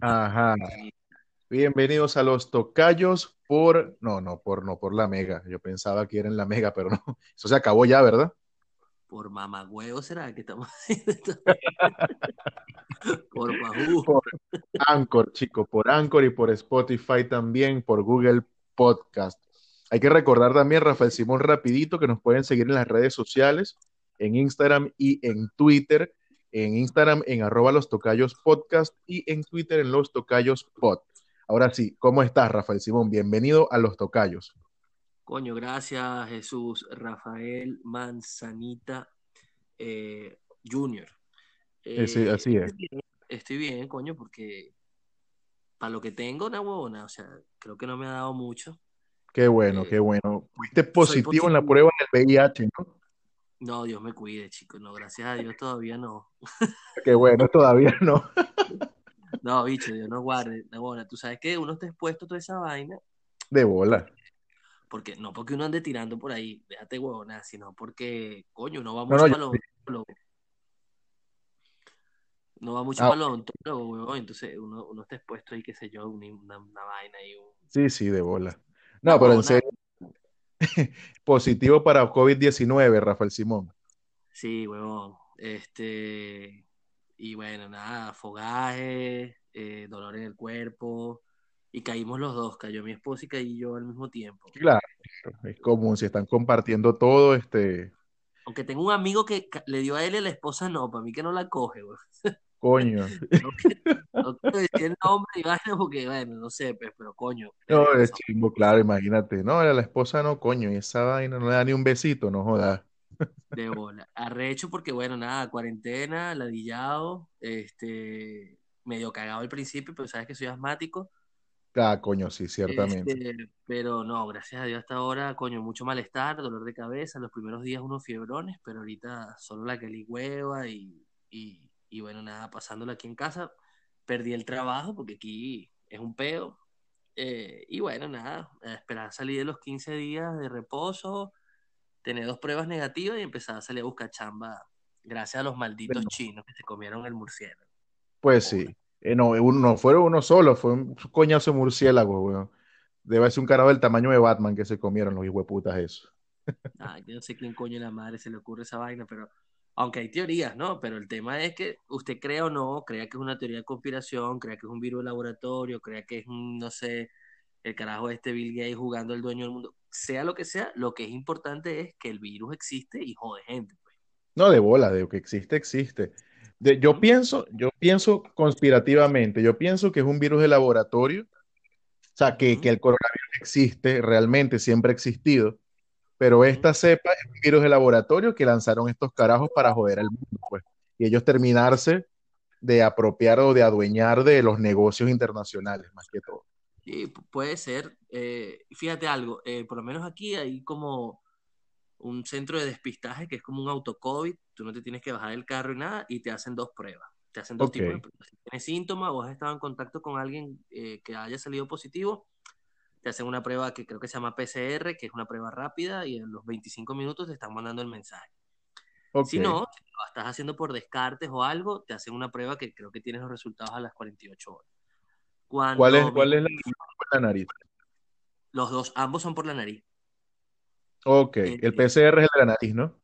Ajá. Bienvenidos a los tocayos por. No, no, por no, por la mega. Yo pensaba que era en la mega, pero no. Eso se acabó ya, ¿verdad? Por mamagüeo será que estamos haciendo por. Por Anchor, chico, por Anchor y por Spotify también, por Google Podcast. Hay que recordar también, Rafael Simón, rapidito, que nos pueden seguir en las redes sociales, en Instagram y en Twitter. En Instagram en arroba los tocayos podcast y en Twitter en los tocayos pod. Ahora sí, ¿cómo estás, Rafael Simón? Bienvenido a los tocayos. Coño, gracias Jesús Rafael Manzanita eh, Junior. Eh, sí, así es. Estoy bien, estoy bien, coño, porque para lo que tengo, una huevona, o sea, creo que no me ha dado mucho. Qué bueno, Eh, qué bueno. Fuiste positivo, positivo. en la prueba del VIH, ¿no? No, Dios me cuide, chicos, no, gracias a Dios todavía no. Qué bueno, todavía no. No, bicho, Dios no guarde. No, bueno, tú sabes que uno está expuesto a toda esa vaina, De bola. porque no porque uno ande tirando por ahí, déjate huevona, sino porque, coño, uno va No, mucho no, los odontólogos. No va mucho Ah, para los huevón, entonces uno, uno está expuesto ahí, qué sé yo, una, vaina y un... sí, sí, de bola. No, pero en serio, positivo para COVID-19, Rafael Simón. sí, huevón. Este, y bueno, nada, fogaje, eh, dolor en el cuerpo, y caímos los dos, cayó mi esposa y caí yo al mismo tiempo. Claro, es común, si están compartiendo todo, este, Aunque tengo un amigo que le dio a él y a la esposa no, para mí que no la coge, huevón. coño. No no quiero decir el nombre y vaina porque, bueno, no sé, pues, pero coño, No, es chimbo, claro, imagínate. No, a la esposa no, coño, y esa vaina no le da ni un besito, no jodas. de bola. Arrecho porque, bueno, nada, cuarentena, ladillado, este, medio cagado al principio, pero sabes que soy asmático. Ah, coño, sí, ciertamente. Este, pero no, gracias a Dios hasta ahora, coño, mucho malestar, dolor de cabeza, los primeros días unos fiebrones, pero ahorita solo la que hueva y, y, y bueno, nada, pasándola aquí en casa, perdí el trabajo porque aquí es un peo. Eh, y bueno, nada, a esperar salir de los 15 días de reposo, tener dos pruebas negativas y empezar a salir a buscar chamba, gracias a los malditos Bueno, chinos que se comieron el murciélago. pues sí. Eh, no, uno, no fueron uno solo, fue un coñazo de murciélago, weón. Debe ser un carajo del tamaño de Batman que se comieron los hijueputas eso. Ah, yo no sé quién coño la madre se le ocurre esa vaina, pero aunque hay teorías, ¿no? Pero el tema es que usted crea o no, crea que es una teoría de conspiración, crea que es un virus de laboratorio, crea que es no sé, el carajo este Bill Gates jugando el dueño del mundo. Sea lo que sea, lo que es importante es que el virus existe y jode gente, pues. No, de bola, de lo que existe, existe. De- yo pienso, yo pienso conspirativamente, yo pienso que es un virus de laboratorio, o sea, que, que el coronavirus existe, realmente siempre ha existido, pero esta cepa es un virus de laboratorio que lanzaron estos carajos para joder al mundo, pues, y ellos terminarse de apropiar o de adueñar de los negocios internacionales, más que todo. Sí, pu- puede ser. Eh, fíjate algo, eh, por lo menos aquí hay como un centro de despistaje que es como un autocovid, tú no te tienes que bajar del carro y nada, y te hacen dos pruebas. Te hacen dos Ok, tipos de pruebas. Si tienes síntomas o has estado en contacto con alguien eh, que haya salido positivo, te hacen una prueba que creo que se llama PCR, que es una prueba rápida, y en los 25 minutos te están mandando el mensaje. Si no, si lo estás haciendo por descartes o algo, te hacen una prueba que creo que tienes los resultados a las 48 horas. ¿Cuál es, cuál es la, la nariz? los dos, ambos son por la nariz. Ok, Eh, el PCR es el de la nariz, ¿no?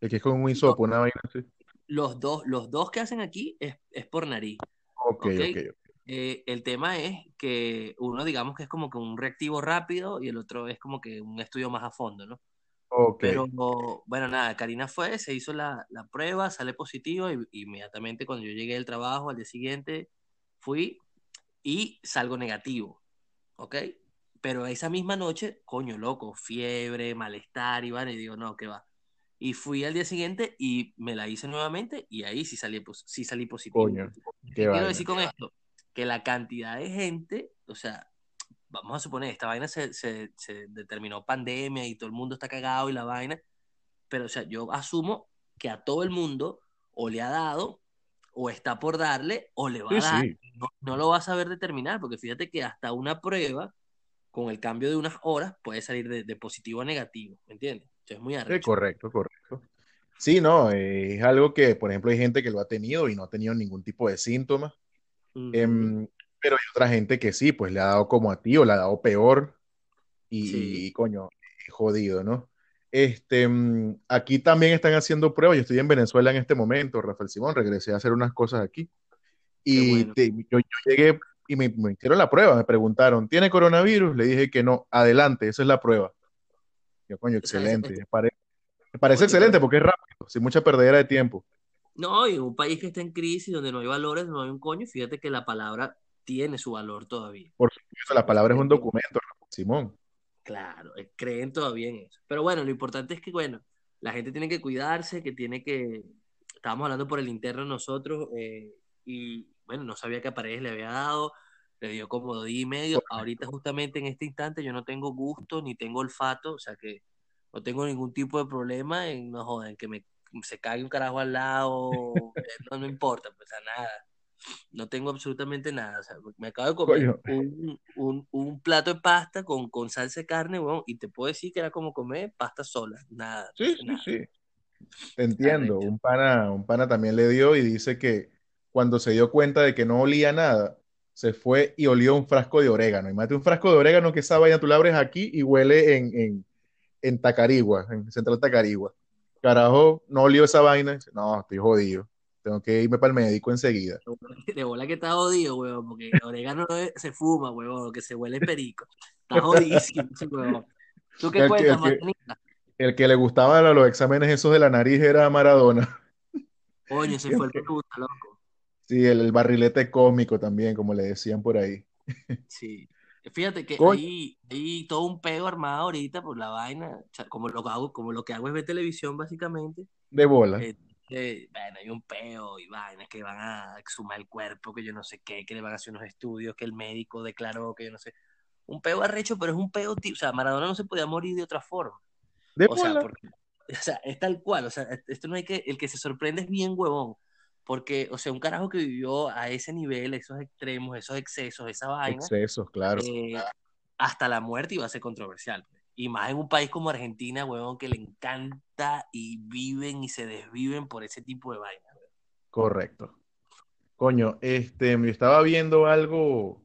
El que es con un no, hisopo, una vaina así. los dos, los dos que hacen aquí es, es por nariz, Ok, ¿ok? ok. Eh, el tema es que uno digamos que es como que un reactivo rápido y el otro es como que un estudio más a fondo, ¿no? Ok, Pero bueno, nada, Karina fue, se hizo la, la prueba, sale positivo y inmediatamente cuando yo llegué del trabajo al día siguiente fui y salgo negativo, ¿ok? Pero esa misma noche, coño, loco, fiebre, malestar y van y digo, no, ¿qué va? Y fui al día siguiente y me la hice nuevamente y ahí sí salí, pos- sí salí positivo. coño, ¿Qué qué quiero decir con esto? Que la cantidad de gente, o sea, vamos a suponer, esta vaina se, se, se determinó pandemia y todo el mundo está cagado y la vaina, pero o sea, yo asumo que a todo el mundo o le ha dado, o está por darle, o le va Sí, a dar, sí, no, no lo va a saber determinar, porque fíjate que hasta una prueba, con el cambio de unas horas, puede salir de, de positivo a negativo, ¿me entiendes? Entonces es muy sí, arrecho. correcto, correcto. Sí, no, eh, es algo que, por ejemplo, hay gente que lo ha tenido y no ha tenido ningún tipo de síntomas, Em, pero hay otra gente que sí, pues le ha dado como a ti o le ha dado peor y, Sí, y, coño, jodido, ¿no? Este, mm, aquí también están haciendo pruebas, yo estoy en Venezuela en este momento, Rafael Simón, regresé a hacer unas cosas aquí y bueno. te- yo, yo llegué y me, me hicieron la prueba, me preguntaron, ¿tiene coronavirus? Le dije que no, adelante, esa es la prueba. Yo, coño, excelente, me pare- me parece excelente porque es rápido, sin mucha perdedera de tiempo. No, y en un país que está en crisis, donde no hay valores, no hay un coño, fíjate que la palabra tiene su valor todavía. Por supuesto, la palabra es un documento, Simón. Claro, eh, creen todavía en eso. Pero bueno, lo importante es que, bueno, la gente tiene que cuidarse, que tiene que... Estábamos hablando por el interno nosotros eh, y, bueno, no sabía que a Paredes le había dado, le dio como día y medio. Ahorita, justamente en este instante, yo no tengo gusto ni tengo olfato, o sea que no tengo ningún tipo de problema en, no jodan, que me se cague un carajo al lado, eh, no, no importa, pues a nada. No tengo absolutamente nada. O sea, me acabo de comer un, un, un plato de pasta con, con salsa de carne, weón, y te puedo decir que era como comer pasta sola. Nada, sí, sí, nada. sí. Te entiendo, un pana, un pana también le dio y dice que cuando se dio cuenta de que no olía nada, se fue y olió un frasco de orégano. Imagínate un frasco de orégano que esa vaina tú la abres aquí y huele en, en, en Tacarigua, en Central Tacarigua. Carajo, no olió esa vaina. No, estoy jodido. Tengo que irme para el médico enseguida. De bola que que está jodido, weón, porque el orégano se fuma, weón, que se huele perico. Está jodidísimo, weón. ¿Tú qué El que, cuentas, el que, el que le gustaban los exámenes esos de la nariz era Maradona. Coño, ese fue el puta, loco. Sí, el, el barrilete cósmico también, como le decían por ahí. Sí. Fíjate que hay, hay todo un pego armado ahorita por la vaina, sea, como lo que hago, como lo que hago es ver televisión, básicamente. de bola. Eh, eh, bueno, hay un peo y vainas que van a exhumar el cuerpo, que yo no sé qué, que le van a hacer unos estudios, que el médico declaró, que yo no sé. Un peo arrecho, pero es un peo, tío. O sea, Maradona no se podía morir de otra forma. De O sea, bola. porque, o sea, es tal cual. O sea, esto no hay que, el que se sorprende es bien huevón. Porque, o sea, un carajo que vivió a ese nivel, esos extremos, esos excesos, esa vaina, Excesos, claro. eh, hasta la muerte iba a ser controversial. pues. Y más en un país como Argentina, huevón, que le encanta y viven y se desviven por ese tipo de vaina. Correcto. Coño, este, yo estaba viendo algo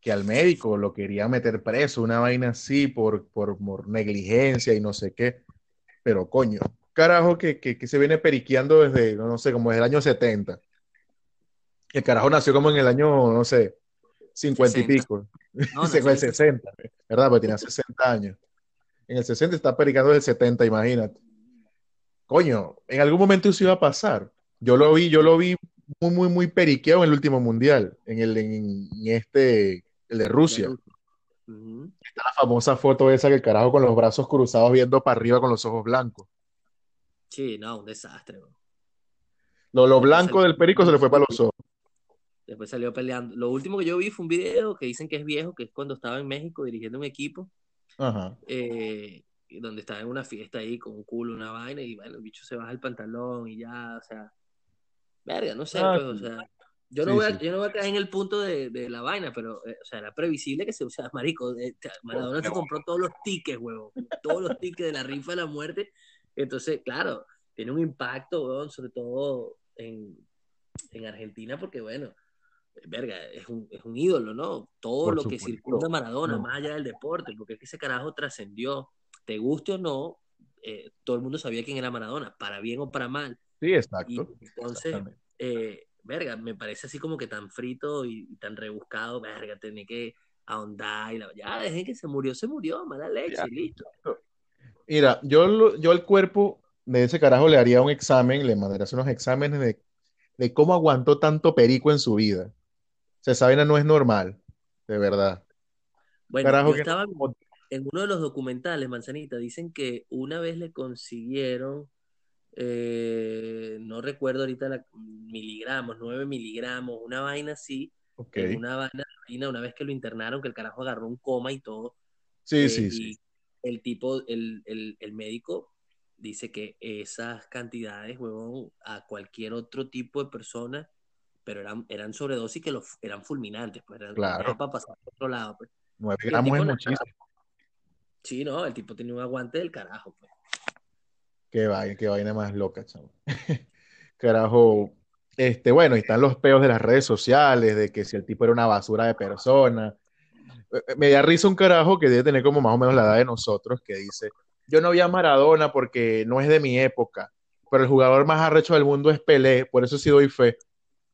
que al médico lo quería meter preso, una vaina así por, por, por negligencia y no sé qué. Pero coño, carajo que, que, que se viene periqueando desde, no sé, como desde el año 70. El carajo nació como en el año, no sé, 50 y 60. pico. No, Dice, nació el en el 60, ¿verdad? Porque tenía 60 años. En el 60 está pericando desde el 70, imagínate. Coño, en algún momento eso iba a pasar. Yo lo vi, yo lo vi muy, muy, muy periqueado en el último mundial, en el, en, en este, el de Rusia. Está la famosa foto esa que el carajo con los brazos cruzados viendo para arriba con los ojos blancos. Sí, no, un desastre. weón. Lo, lo blanco salió, del perico se le fue para los ojos. después salió peleando. Lo último que yo vi fue un video que dicen que es viejo, que es cuando estaba en México dirigiendo un equipo, Ajá. eh, donde estaba en una fiesta ahí con un culo, una vaina, y bueno, el bicho se baja el pantalón y ya, o sea, verga, no sé, Ah, pues, o sea, yo no sí, voy sí. a, yo no voy a caer en el punto de, de la vaina, pero, eh, o sea, era previsible que se, o sea, marico, eh, Maradona se compró todos los tickets, huevón, todos los tickets de la rifa de la muerte, entonces, claro, tiene un impacto, sobre todo en, en Argentina, porque, bueno, verga, es un, es un ídolo, ¿no? Todo Por lo que circunda a Maradona, No. más allá del deporte, porque es que ese carajo trascendió, te guste o no, eh, todo el mundo sabía quién era Maradona, para bien o para mal. Sí, Y exacto. entonces, eh, verga, me parece así como que tan frito y, y tan rebuscado, verga, tenía que ahondar y la, ya, desde que se murió, se murió, mala leche, Ya. listo. Mira, yo, yo al cuerpo de ese carajo le haría un examen, le mandaría hacer unos exámenes de, de cómo aguantó tanto perico en su vida. O sea, esa vaina no es normal, de verdad. Bueno, Carajo yo que estaba en uno de los documentales, Manzanita, dicen que una vez le consiguieron, eh, no recuerdo ahorita la, miligramos, 9 miligramos, una vaina así, una vaina una vez que lo internaron, que el carajo agarró un coma y todo, Sí, eh, sí, y sí. El tipo, el, el, el médico dice que esas cantidades, huevón, a cualquier otro tipo de persona, pero eran, eran sobredosis que los, eran fulminantes, pues eran, Claro. para pasar por otro lado, pues. Nueve Y el gramos tipo es muchísimo. Sí, no, el tipo tenía un aguante del carajo, pues. Qué vaina, qué vaina más loca, chamo. Carajo. Este, bueno, y están los peos de las redes sociales, de que si el tipo era una basura de persona. Eh, Me da risa un carajo que debe tener como más o menos la edad de nosotros, que dice, yo no vi a Maradona porque no es de mi época, pero el jugador más arrecho del mundo es Pelé, por eso sí doy fe.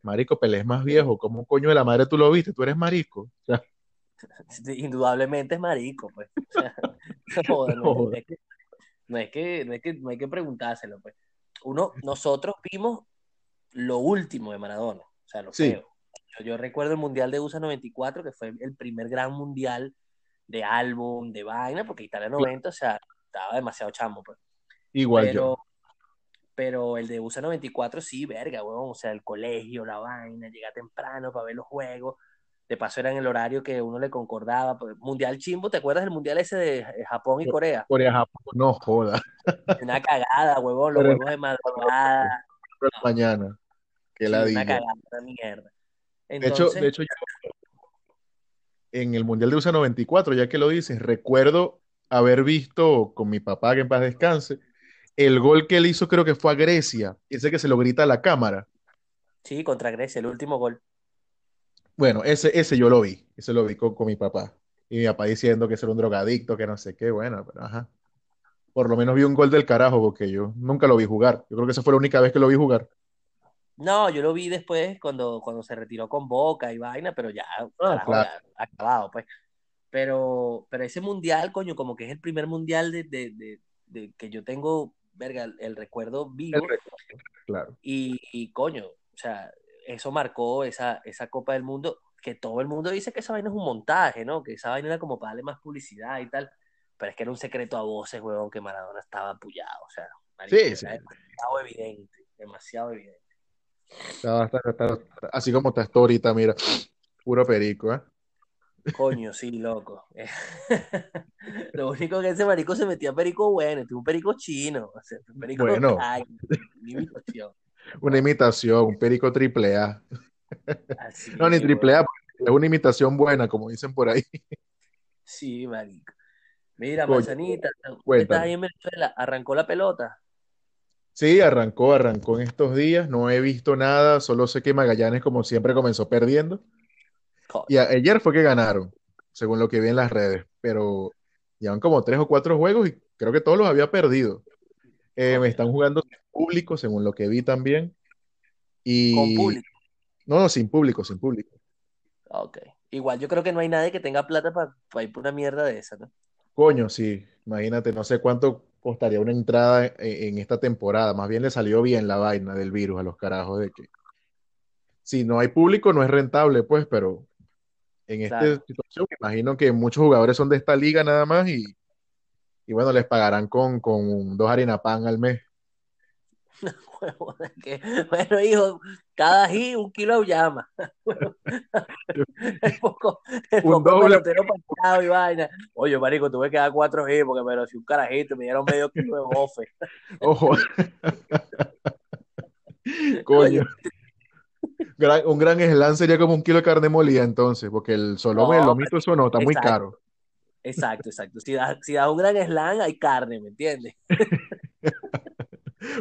Marico, Pelé es más viejo, ¿cómo coño de la madre tú lo viste? Tú eres marico. O sea, Sí, Indudablemente es marico, pues. O sea, no, joda, no, no, es que, no es que, no es que, no hay que preguntárselo, pues. Uno, nosotros vimos lo último de Maradona, o sea, lo sí, feo. Yo, yo recuerdo el Mundial de USA 94, que fue el primer gran mundial de álbum, de vaina, porque Italia 90, o sea, estaba demasiado chamo, pues. igual yo. Pero, pero el de USA 94 sí, verga, weón, o sea, el colegio, la vaina, llega temprano para ver los juegos. De paso era en el horario que uno le concordaba. pues, Mundial chimbo, ¿te acuerdas del mundial ese de Japón y Corea? Corea, Japón, no joda. Una cagada, huevón, los Pero juegos de madrugada. No, mañana, qué sí, una cagada, una mierda. De hecho, de hecho, yo en el Mundial de USA 94, ya que lo dices, recuerdo haber visto con mi papá, que en paz descanse, el gol que él hizo creo que fue a Grecia, ese que se lo grita a la cámara. sí, contra Grecia, el último gol. Bueno, ese, ese yo lo vi, ese lo vi con, con mi papá. Y mi papá diciendo que era un drogadicto, que no sé qué, bueno, pero ajá. Por lo menos vi un gol del carajo, porque yo nunca lo vi jugar. Yo creo que esa fue la única vez que lo vi jugar. No, yo lo vi después cuando, cuando se retiró con Boca y vaina, pero ya, Ah, carajo, claro. ya acabado, pues. Pero, pero ese mundial, coño, como que es el primer mundial de, de, de, de que yo tengo, verga, el, el recuerdo El vivo récord, claro. y, y, coño, o sea, eso marcó esa, esa Copa del Mundo, que todo el mundo dice que esa vaina es un montaje, ¿no? Que esa vaina era como para darle más publicidad y tal, pero es que era un secreto a voces, huevón, que Maradona estaba apoyado, o sea, Sí, sí. demasiado evidente, demasiado evidente. Está- está- está- está- así como está esto ahorita, mira, puro perico, ¿eh? Coño, sí, loco. Lo único que ese marico se metía perico bueno, un perico chino, o sea, un perico Bueno, ay, una imitación. una imitación, un perico triple A. Así No, ni triple A, es una imitación buena, como dicen por ahí. Sí, marico. Mira, Coño, Manzanita, tú estás ahí en Venezuela, arrancó la pelota. Sí, arrancó, arrancó en estos días. No he visto nada, solo sé que Magallanes, como siempre, comenzó perdiendo. Y ayer fue que ganaron, según lo que vi en las redes. Pero llevan como tres o cuatro juegos y creo que todos los había perdido. Eh, me están jugando sin público, según lo que vi también. Con Y público. no, no, sin público, sin público. Ok. Igual yo creo que no hay nadie que tenga plata para ir por una mierda de esa, ¿no? Coño, sí, imagínate, no sé cuánto costaría una entrada en, en esta temporada. Más bien le salió bien la vaina del virus a los carajos de que si no hay público no es rentable, pues, pero en esta Claro. situación me imagino que muchos jugadores son de esta liga nada más y, y bueno, les pagarán con, con dos harina pan al mes. Que- Bueno, hijo, cada ají un kilo de llama. El poco, el Un poco doble, y vaina. Oye, marico, tuve que dar cuatro ají porque me lo hacía un carajito, me dieron medio kilo de bofe. ojo, Coño, gran- un gran slam sería como un kilo de carne molida entonces, porque el solome y el no, lomito eso no, está muy caro. exacto, exacto. Si das si das un gran slam, hay carne, ¿me entiendes?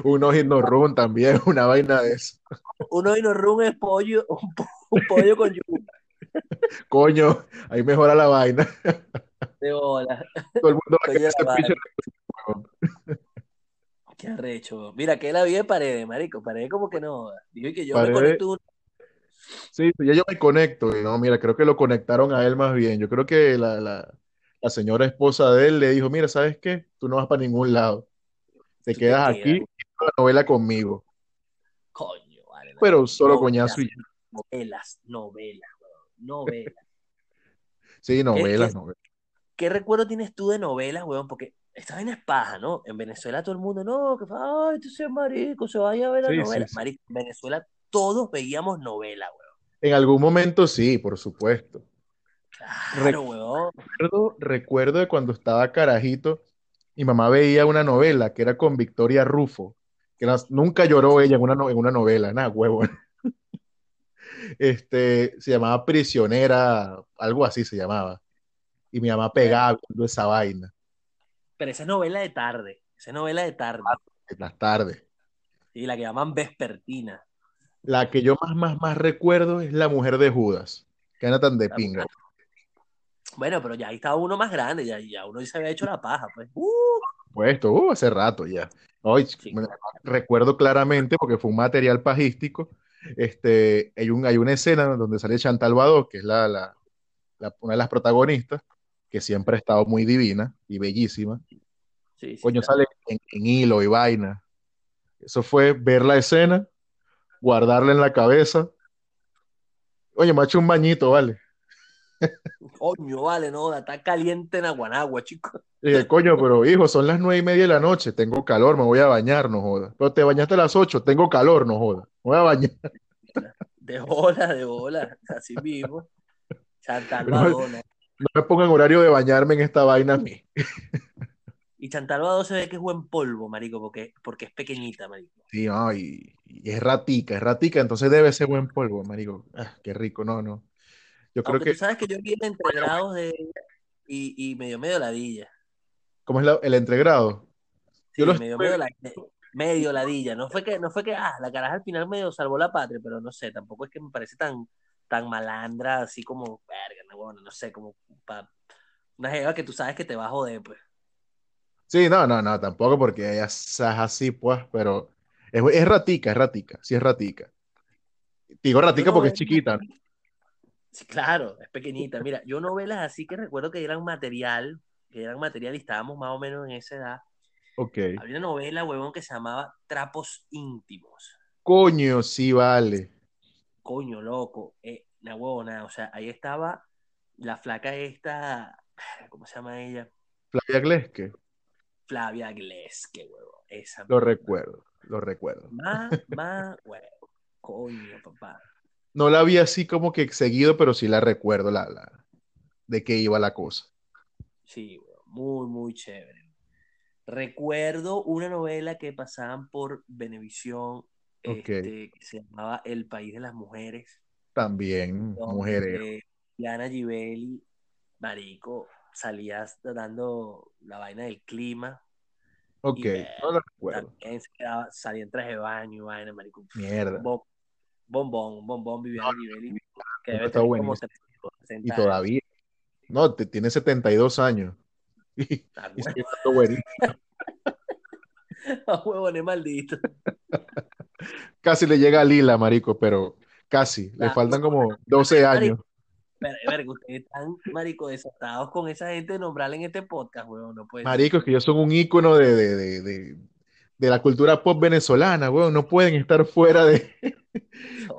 Unos himnos run también, una vaina de eso. Uno y no run es pollo, un, po- un pollo con yuca Coño, ahí mejora la vaina. de bola. Todo el mundo va a querer ese. Qué arrecho. Mira, que la vi de paredes, marico. Paredes como que no. Dijo que yo me conecto un... sí, ya yo me conecto. Y no, mira, creo que lo conectaron a él más bien. Yo creo que la, la, la señora esposa de él le dijo, mira, ¿sabes qué? Tú no vas para ningún lado. Te quedas aquí la novela conmigo. Coño, vale. no. Pero solo Novelas, coñazo y novelas, novelas, weón, novelas. Sí, ¿Qué, novelas, qué, novelas. qué recuerdo tienes tú de novelas, weón? Porque esta vaina es paja, ¿no? En Venezuela todo el mundo, no, que ay, este es marico, se vaya a ver la Sí, sí, novela. sí. Marico, en Venezuela todos veíamos novela, weón. En algún momento sí, por supuesto. Claro, weón. Recuerdo, recuerdo de cuando estaba carajito, mi mamá veía una novela que era con Victoria Rufo, que nunca lloró ella en una, en una novela, nada, huevo. Este, se llamaba Prisionera, algo así se llamaba. Y mi mamá pegaba viendo esa vaina. Pero esa es novela de tarde. Esa es novela de tarde. en las tardes. Y la que llaman vespertina. La que yo más, más, más recuerdo es la mujer de Judas, que era tan de pinga. Bueno, pero ya ahí estaba uno más grande, ya, ya uno se había hecho la paja, pues. Uh, Puesto, uh, hace rato ya. Hoy sí. recuerdo claramente porque fue un material pajístico. Este, hay, un, hay una escena donde sale Chantal Badó, que es la, la- la- una de las protagonistas, que siempre ha estado muy divina y bellísima. Sí, sí, Coño, claro. sale en, en hilo y vaina. Eso fue ver la escena, guardarla en la cabeza. Oye, me ha hecho un bañito, ¿vale? Coño, vale, no, está caliente en Aguanagua, chico. Y dije, coño, pero hijo, son las nueve y media de la noche, tengo calor, me voy a bañar, no joda. Pero te bañaste a las ocho, tengo calor, no joda. Me voy a bañar. De bola, de bola, así mismo. Chantal No, Badó, ¿no? no me pongan horario de bañarme en esta vaina a mí. Y Chantal Badó se ve que es buen polvo, marico, porque, porque es pequeñita, marico. Sí, no, y, y es ratica, es ratica, entonces debe ser buen polvo, marico. Ah, qué rico, no, no. Yo creo Aunque que, tú sabes que yo vi el entregrados de ella y, y medio medio ladilla. ¿cómo es la- el entregrado? Yo Sí, lo medio medio, la- medio ladilla. No fue que, no fue que, ah, la caraja al final medio salvó la patria, pero no sé, tampoco es que me parece tan, tan malandra, así como, verga, no, bueno, no sé, como pa- una jeva que tú sabes que te va a joder, pues. Sí, no, no, no, tampoco porque ella es así, pues, pero es, es ratica, es ratica, sí es ratica. Digo Yo ratica porque es chiquita, ¿no? Sí, claro, es pequeñita. Mira, yo novelas así que recuerdo que eran material, que eran material y estábamos más o menos en esa edad. Ok. Había una novela, huevón, que se llamaba Trapos Íntimos. Coño, sí, vale. Coño, loco, eh, una huevona, o sea, ahí estaba la flaca esta, ¿cómo se llama ella? Flavia Gleske, Flavia Gleske, huevón, esa lo misma. recuerdo, lo recuerdo. Más, más, huevón, coño, papá. No la vi así como que seguido, pero sí la recuerdo, la, la, de qué iba la cosa. Sí, muy, muy chévere. Recuerdo una novela que pasaban por Venevisión, Ok, este, que se llamaba El País de las Mujeres, también, donde Diana Givelli, marico, salías dando la vaina del clima Ok, y no la recuerdo. también se quedaba, salía en traje de baño, vaina, marico. Mierda. Bombón, bombón, Viviana Givelli, que debe tener como buenísimo. 60 Y años. todavía, no, te, tiene 72 años. Y, Ah, y sigue estando huevones maldito. Casi le llega a Lila, marico, pero casi. Le faltan como 12 años. Pero, verga, ustedes están, marico, desatados con esa gente de nombrarla en este podcast, huevón, no puede ser. Marico, es que ellos son un ícono de, de, de, de, de la cultura pop venezolana, weón. No pueden estar fuera de,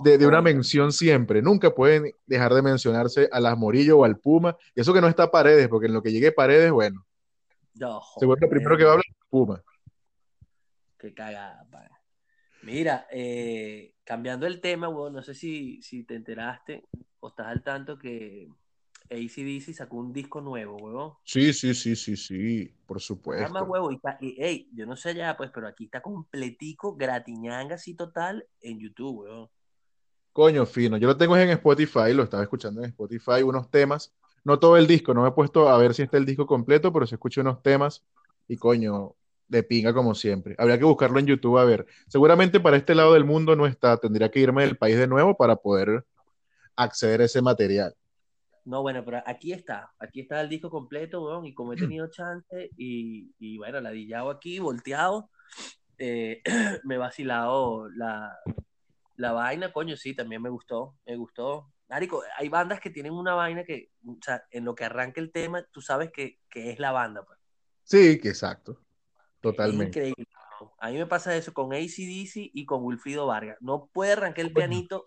de, de una mención siempre. Nunca pueden dejar de mencionarse a las Morillo o al Puma. Y eso que no está Paredes, porque en lo que llegue Paredes, bueno, no, seguro que primero que va a hablar es Puma. Qué cagada. Mira, eh, cambiando el tema, huevón, no sé si, si te enteraste o estás al tanto que AC/DC sacó un disco nuevo, huevón. Sí, sí, sí, sí, sí, por supuesto. huevo y, está- y, ey, yo no sé ya, pues, pero aquí está completico, gratiñanga así total en YouTube, huevón. Coño, fino. Yo lo tengo en Spotify, lo estaba escuchando en Spotify, unos temas. No todo el disco, no me he puesto a ver si está el disco completo, pero se escucha unos temas y coño, de pinga como siempre. Habría que buscarlo en YouTube a ver. Seguramente para este lado del mundo no está, tendría que irme del país de nuevo para poder acceder a ese material. No, bueno, pero aquí está, aquí está el disco completo, weón, y como he tenido chance y, y bueno, ladillado aquí, volteado, eh, me he vacilado la, la vaina, coño, sí, también me gustó, me gustó. Marico, hay bandas que tienen una vaina que, o sea, en lo que arranca el tema, tú sabes que, que es la banda, pues. Sí, que exacto. Es Totalmente. increíble. A mí me pasa eso con ACDC y con Wilfrido Vargas. No puede arrancar el pianito.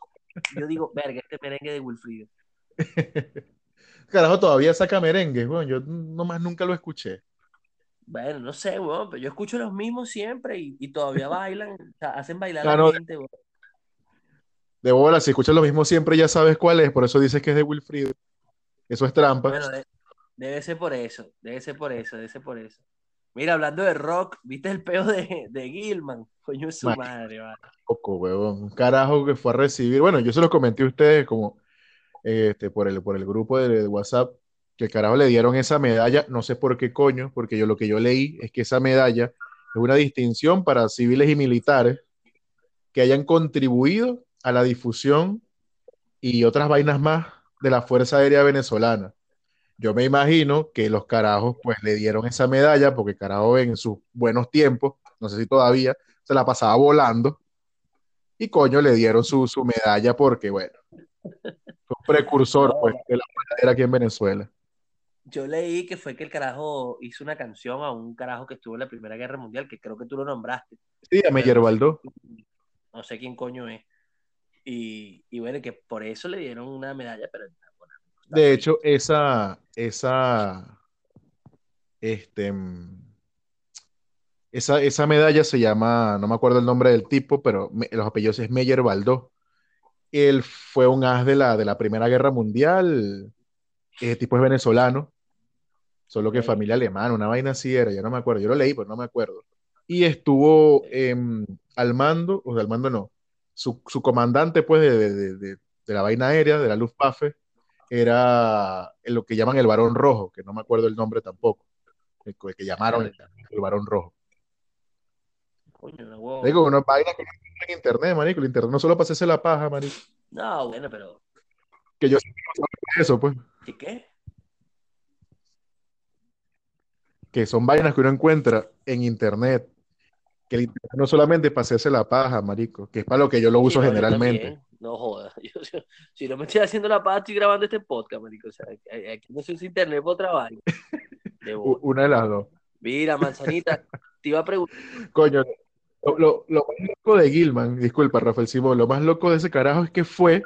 Yo digo, verga, este merengue de Wilfrido. Carajo, todavía saca merengue. Bueno, yo nomás nunca lo escuché. Bueno, no sé, weón, pero yo escucho los mismos siempre y, y todavía bailan, o sea, hacen bailar a la gente, weón. de bola, si escuchas lo mismo siempre ya sabes cuál es, por eso dices que es de Wilfrido. Eso es trampa. Bueno, de- debe ser por eso, debe ser por eso, debe ser por eso. Mira, hablando de rock, ¿viste el peo de, de Gilman? Coño, su madre, vale. Poco. Un carajo que fue a recibir. Bueno, yo se los comenté a ustedes como este, por el, por el grupo de, WhatsApp, que carajo le dieron esa medalla, no sé por qué coño, porque yo lo que yo leí es que esa medalla Es una distinción para civiles y militares que hayan contribuido a la difusión y otras vainas más de la Fuerza Aérea Venezolana. Yo me imagino que los carajos pues le dieron esa medalla porque carajo en sus buenos tiempos, no sé si todavía, se la pasaba volando y coño le dieron su, su medalla porque bueno, precursor pues de la era aquí en Venezuela. yo leí que fue que el carajo hizo una canción a un carajo que estuvo en la Primera Guerra Mundial, que creo que tú lo nombraste, Sí, a Meyer Baldó. no sé quién coño es. Y, y bueno, que por eso le dieron una medalla, pero bueno, De hecho, esa, esa, este, mm, esa, esa medalla se llama, no me acuerdo el nombre del tipo, pero me- los apellidos es Meyer Baldó. Él fue un as de la, de la Primera Guerra Mundial. El tipo es venezolano, solo que familia alemana, una vaina así era, ya no me acuerdo. Yo lo leí, pero no me acuerdo. Y estuvo em, al mando, o sea, al mando no, su, su comandante, pues, de, de- de- de- la vaina aérea, de la Luftwaffe, era lo que llaman el Barón Rojo, que no me acuerdo el nombre tampoco, el que el que llamaron Verga, el Barón Rojo. Coño, una huevo. Digo, una vaina que no en internet, marico. El internet no solo para hacerse la paja, marico. No, bueno, pero Que yo sé eso, pues. ¿qué qué? Que son vainas que uno encuentra en internet. Que el internet no solamente es para hacerse la paja, marico. Que es para lo que yo lo Sí, uso no, generalmente. No jodas. Yo- yo- si no me estoy haciendo la paja, estoy grabando este podcast, marico. O sea, aquí no se usa internet para bola. Una de las dos. Mira, manzanita, te iba a preguntar. Coño, lo, lo- lo más loco de Gilman, disculpa, Rafael Simón, lo más loco de ese carajo es que fue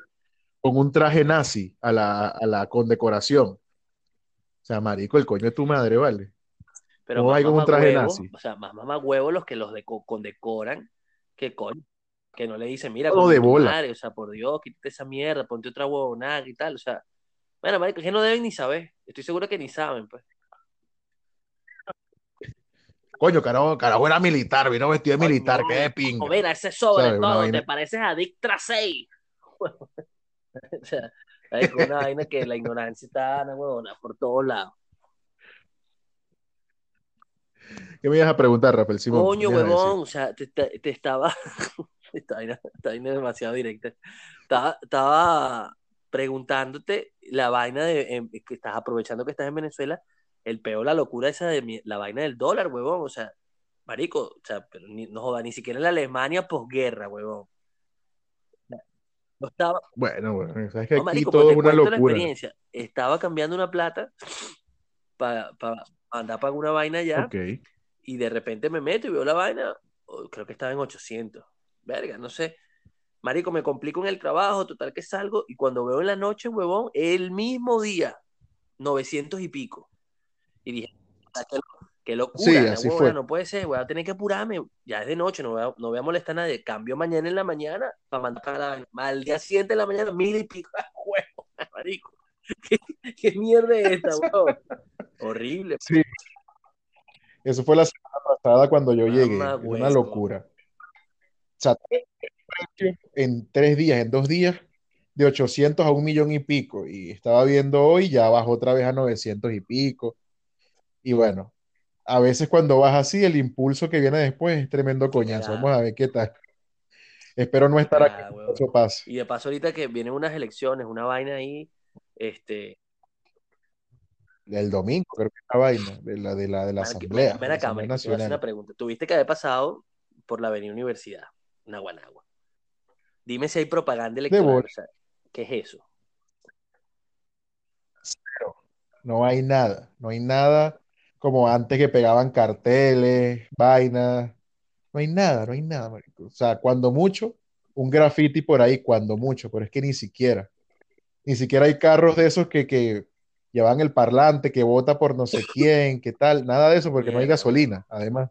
con un traje nazi a la, a la condecoración. O sea, marico, el coño de tu madre, ¿vale? Pero ¿Cómo más hay con un traje nazi? o sea, más mamagüevo los que los deco- condecoran, que coño, que no le dicen, mira, Todo de bola. madre, o sea, por Dios, quítate esa mierda, ponte otra huevonada y tal, o sea, bueno, marico, que no deben ni saber, estoy seguro que ni saben, pues. Coño, carajo, carajo era militar, vino vestido de Coño, militar, qué de pinga. mira, ese sobre todo, te pareces a Dick Trasey. O sea, es una vaina que la ignorancia está, una huevona, por todos lados. ¿Qué me ibas a preguntar, Rafael Simón? ¿Qué Coño, huevón, o sea, te, te- te estaba. Esta vaina, esta vaina es demasiado directa. Estaba, estaba preguntándote la vaina de em, que estás aprovechando que estás en Venezuela, el peor, la locura esa de la vaina del dólar, huevón. O sea, marico, o sea, pero ni, no joda, ni siquiera en la Alemania posguerra, huevón. No estaba, Bueno, bueno, sabes que no, aquí marico, todo pues es una locura. experiencia. Estaba cambiando una plata para andar para una vaina ya. Y de repente me meto y veo la vaina, oh, creo que estaba en 800. Verga, no sé. Marico, me complico en el trabajo, total que salgo, y cuando veo en la noche, huevón, el mismo día, 900 y pico. Y dije, "Ah, qué, qué locura, Sí, así fue. no puede ser, voy a tener que apurarme, ya es de noche, no voy a, no voy a molestar a nadie. Cambio mañana en la mañana para mandar para la vaina. Al día siguiente en la mañana, mil y pico, huevón, marico. ¿Qué, qué mierda es esta, huevón? Horrible, Sí, eso fue la semana pasada cuando yo llegué. una huevo. locura. O sea, en tres días, en dos días, de 800 a un millón y pico. Y estaba viendo hoy, ya bajó otra vez a 900 y pico. Y bueno, a veces cuando vas así, el impulso que viene después es tremendo coñazo. Vamos a ver qué tal. Espero no estar aquí eso pase. Y de paso, ahorita que vienen unas elecciones, una vaina ahí, este, El domingo, creo que es la vaina, de la, de la, de la man, que- man- Asamblea, de ven la acá, Asamblea marico, te voy a hacer una pregunta. Tuviste que haber pasado por la Avenida Universidad, Naguanagua. Dime si hay propaganda electoral, bola, o sea, ¿qué es eso? cero. No hay nada, no hay nada como antes que pegaban carteles, vainas. No hay nada, no hay nada, marico. O sea, cuando mucho, un graffiti por ahí, cuando mucho, pero es que ni siquiera. Ni siquiera hay carros de esos que, que llevan el parlante, que vota por no sé quién, qué tal, nada de eso, porque no hay gasolina, además.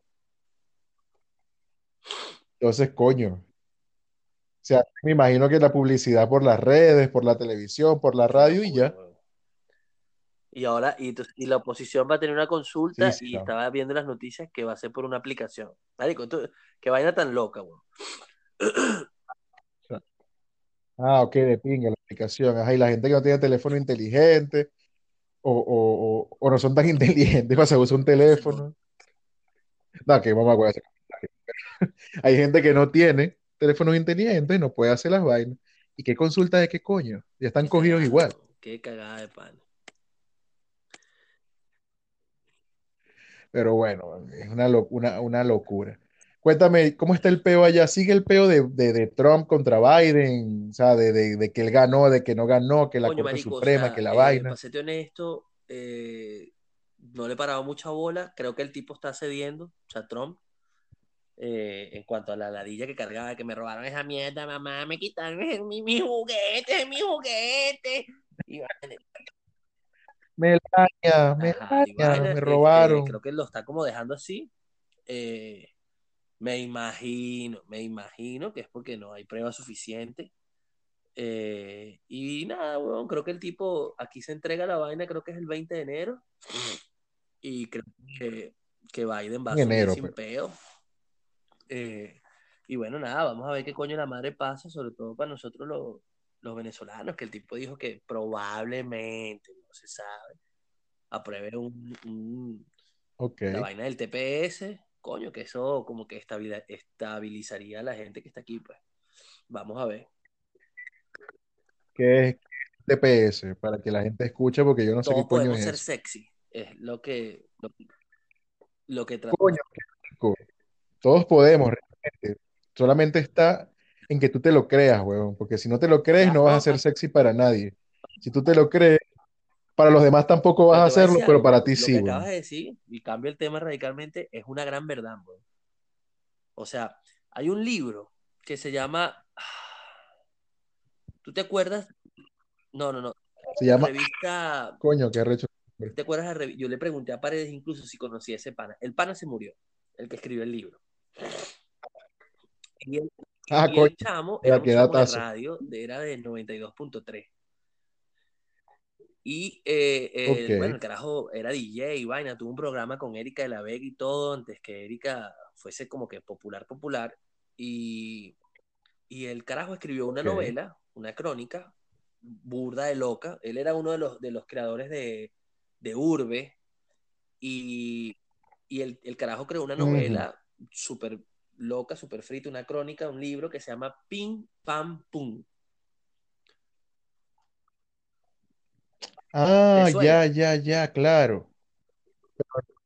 Entonces, coño. O sea, me imagino que la publicidad por las redes, por la televisión, por la radio y ya. Y ahora, y, la oposición va a tener una consulta sí, y estaba viendo las noticias que va a ser por una aplicación. Marico, esto- qué vaina tan loca, weón. Ah, ok, de pinga la aplicación. Ajá, y la gente que no tiene teléfono inteligente o, o- o- o no son tan inteligentes para saber usar un teléfono. No, que voy a hacer. Hay gente que no tiene teléfonos inteligentes, no puede hacer las vainas. ¿Y qué consulta de qué coño? Ya están cogidos igual. Qué cagada de pan. Pero bueno, es una, lo- una, una locura. Cuéntame, ¿cómo está el peo allá? ¿Sigue el peo de, de- de Trump contra Biden? O sea, de, de- de que él ganó, de que no ganó, que la Coño, Corte marico, o Suprema, que la eh, vaina. para serte honesto, eh, no le he parado mucha bola. Creo que el tipo está cediendo, o sea, Trump, eh, en cuanto a la ladilla que cargaba, que me robaron esa mierda, mamá, me quitaron mi, mi juguete, mi juguete. Y Melania, Melania, vaina, me este, robaron. creo que lo está como dejando así. Eh, me imagino, me imagino que es porque no hay pruebas suficientes. Eh, y nada, weón, creo que el tipo aquí se entrega la vaina, creo que es el 20 de enero. Y creo que, que Biden va a enero, sin pero. peo. Eh, y bueno, nada, vamos a ver qué coño la madre pasa, sobre todo para nosotros los, los venezolanos, que el tipo dijo que probablemente, no se sabe, apruebe un, un- la vaina del TPS, coño, que eso como que estabilizaría a la gente que está aquí, pues. Vamos a ver. ¿Qué es TPS? Para que la gente escuche, porque yo no sé qué coño podemos es ser sexy, es lo que, lo, lo que trata. Coño, qué rico. Todos podemos, realmente. Solamente está en que tú te lo creas, huevón. Porque si no te lo crees, no vas a ser sexy para nadie. Si tú te lo crees, para los demás tampoco vas a hacerlo, pero para ti Lo sí, que acabas de decir, y cambio el tema radicalmente, es una gran verdad, bro. O sea, hay un libro que se llama. ¿Tú te acuerdas? No, no, no. Se La llama, revista. coño, qué arrecho. ¿Tú te acuerdas? de Yo le pregunté a Paredes incluso si conocía a ese pana. El pana se murió, el que escribió el libro. Y el, Ah, y coño, el chamo era un chamo de radio, era de 92.3. Y eh, eh, bueno, el carajo era DJ y vaina, tuvo un programa con Erika de la Vega y todo, antes que Erika fuese como que popular, popular. Y, y el carajo escribió una ok. novela, una crónica, burda de loca. Él era uno de los, de los creadores de, de Urbe. Y, y el, el carajo creó una novela súper loca, súper frita, una crónica, un libro que se llama Pim Pam Pum. ¿Te Ah, ya, ya, ya, claro.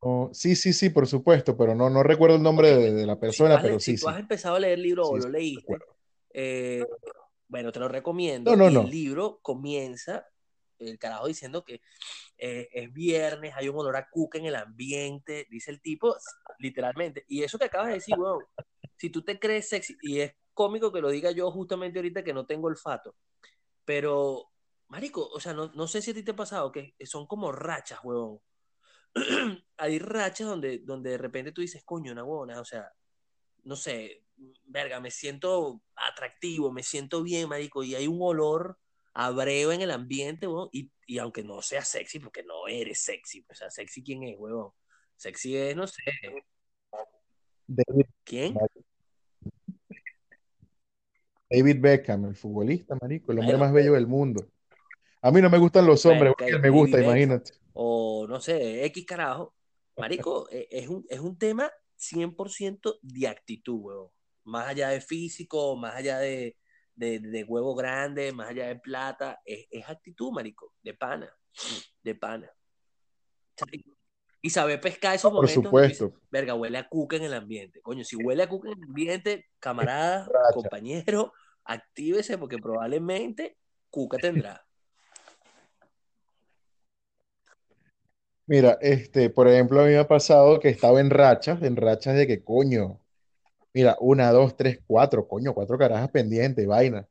Oh, sí, sí, sí, por supuesto, pero no, no recuerdo el nombre de, la si persona, le- pero si sí, tú has empezado a leer el libro o lo sí, leíste, eh, bueno, te lo recomiendo. no, el no. libro comienza, el carajo diciendo que eh, es viernes, hay un olor a cuca en el ambiente, dice el tipo, literalmente. Y eso que acabas de decir, weón, si tú te crees sexy, y es cómico que lo diga yo justamente ahorita que no tengo olfato, pero, marico, o sea, no, no sé si a ti te ha pasado que son como rachas, weón. Hay rachas donde, donde de repente tú dices, coño, una huevona, o sea, no sé, verga, me siento atractivo, me siento bien, marico, y hay un olor a breo en el ambiente, weón, y, y aunque no sea sexy, porque no eres sexy, o sea, sexy quién es, weón. Sexy es, no sé, David, ¿quién? David Beckham, el futbolista, marico, el hombre Bueno, más bello del mundo. A mí no me gustan los hombres, me gusta, Beckham, imagínate. o no sé, X carajo, marico, eh, es un, es un tema 100% de actitud, weón. Más allá de físico, más allá de, de, de huevo grande, más allá de plata, es, es actitud, marico, de pana, de pana. Y saber pescar esos Por momentos supuesto, verga, huele a cuca en el ambiente. Coño, si huele a cuca en el ambiente, camarada, racha. compañero, actívese porque probablemente cuca tendrá. Mira, este, por ejemplo, a mí me ha pasado que estaba en rachas, en rachas de que coño, mira, una, dos, tres, cuatro, coño, cuatro carajas pendientes, vaina.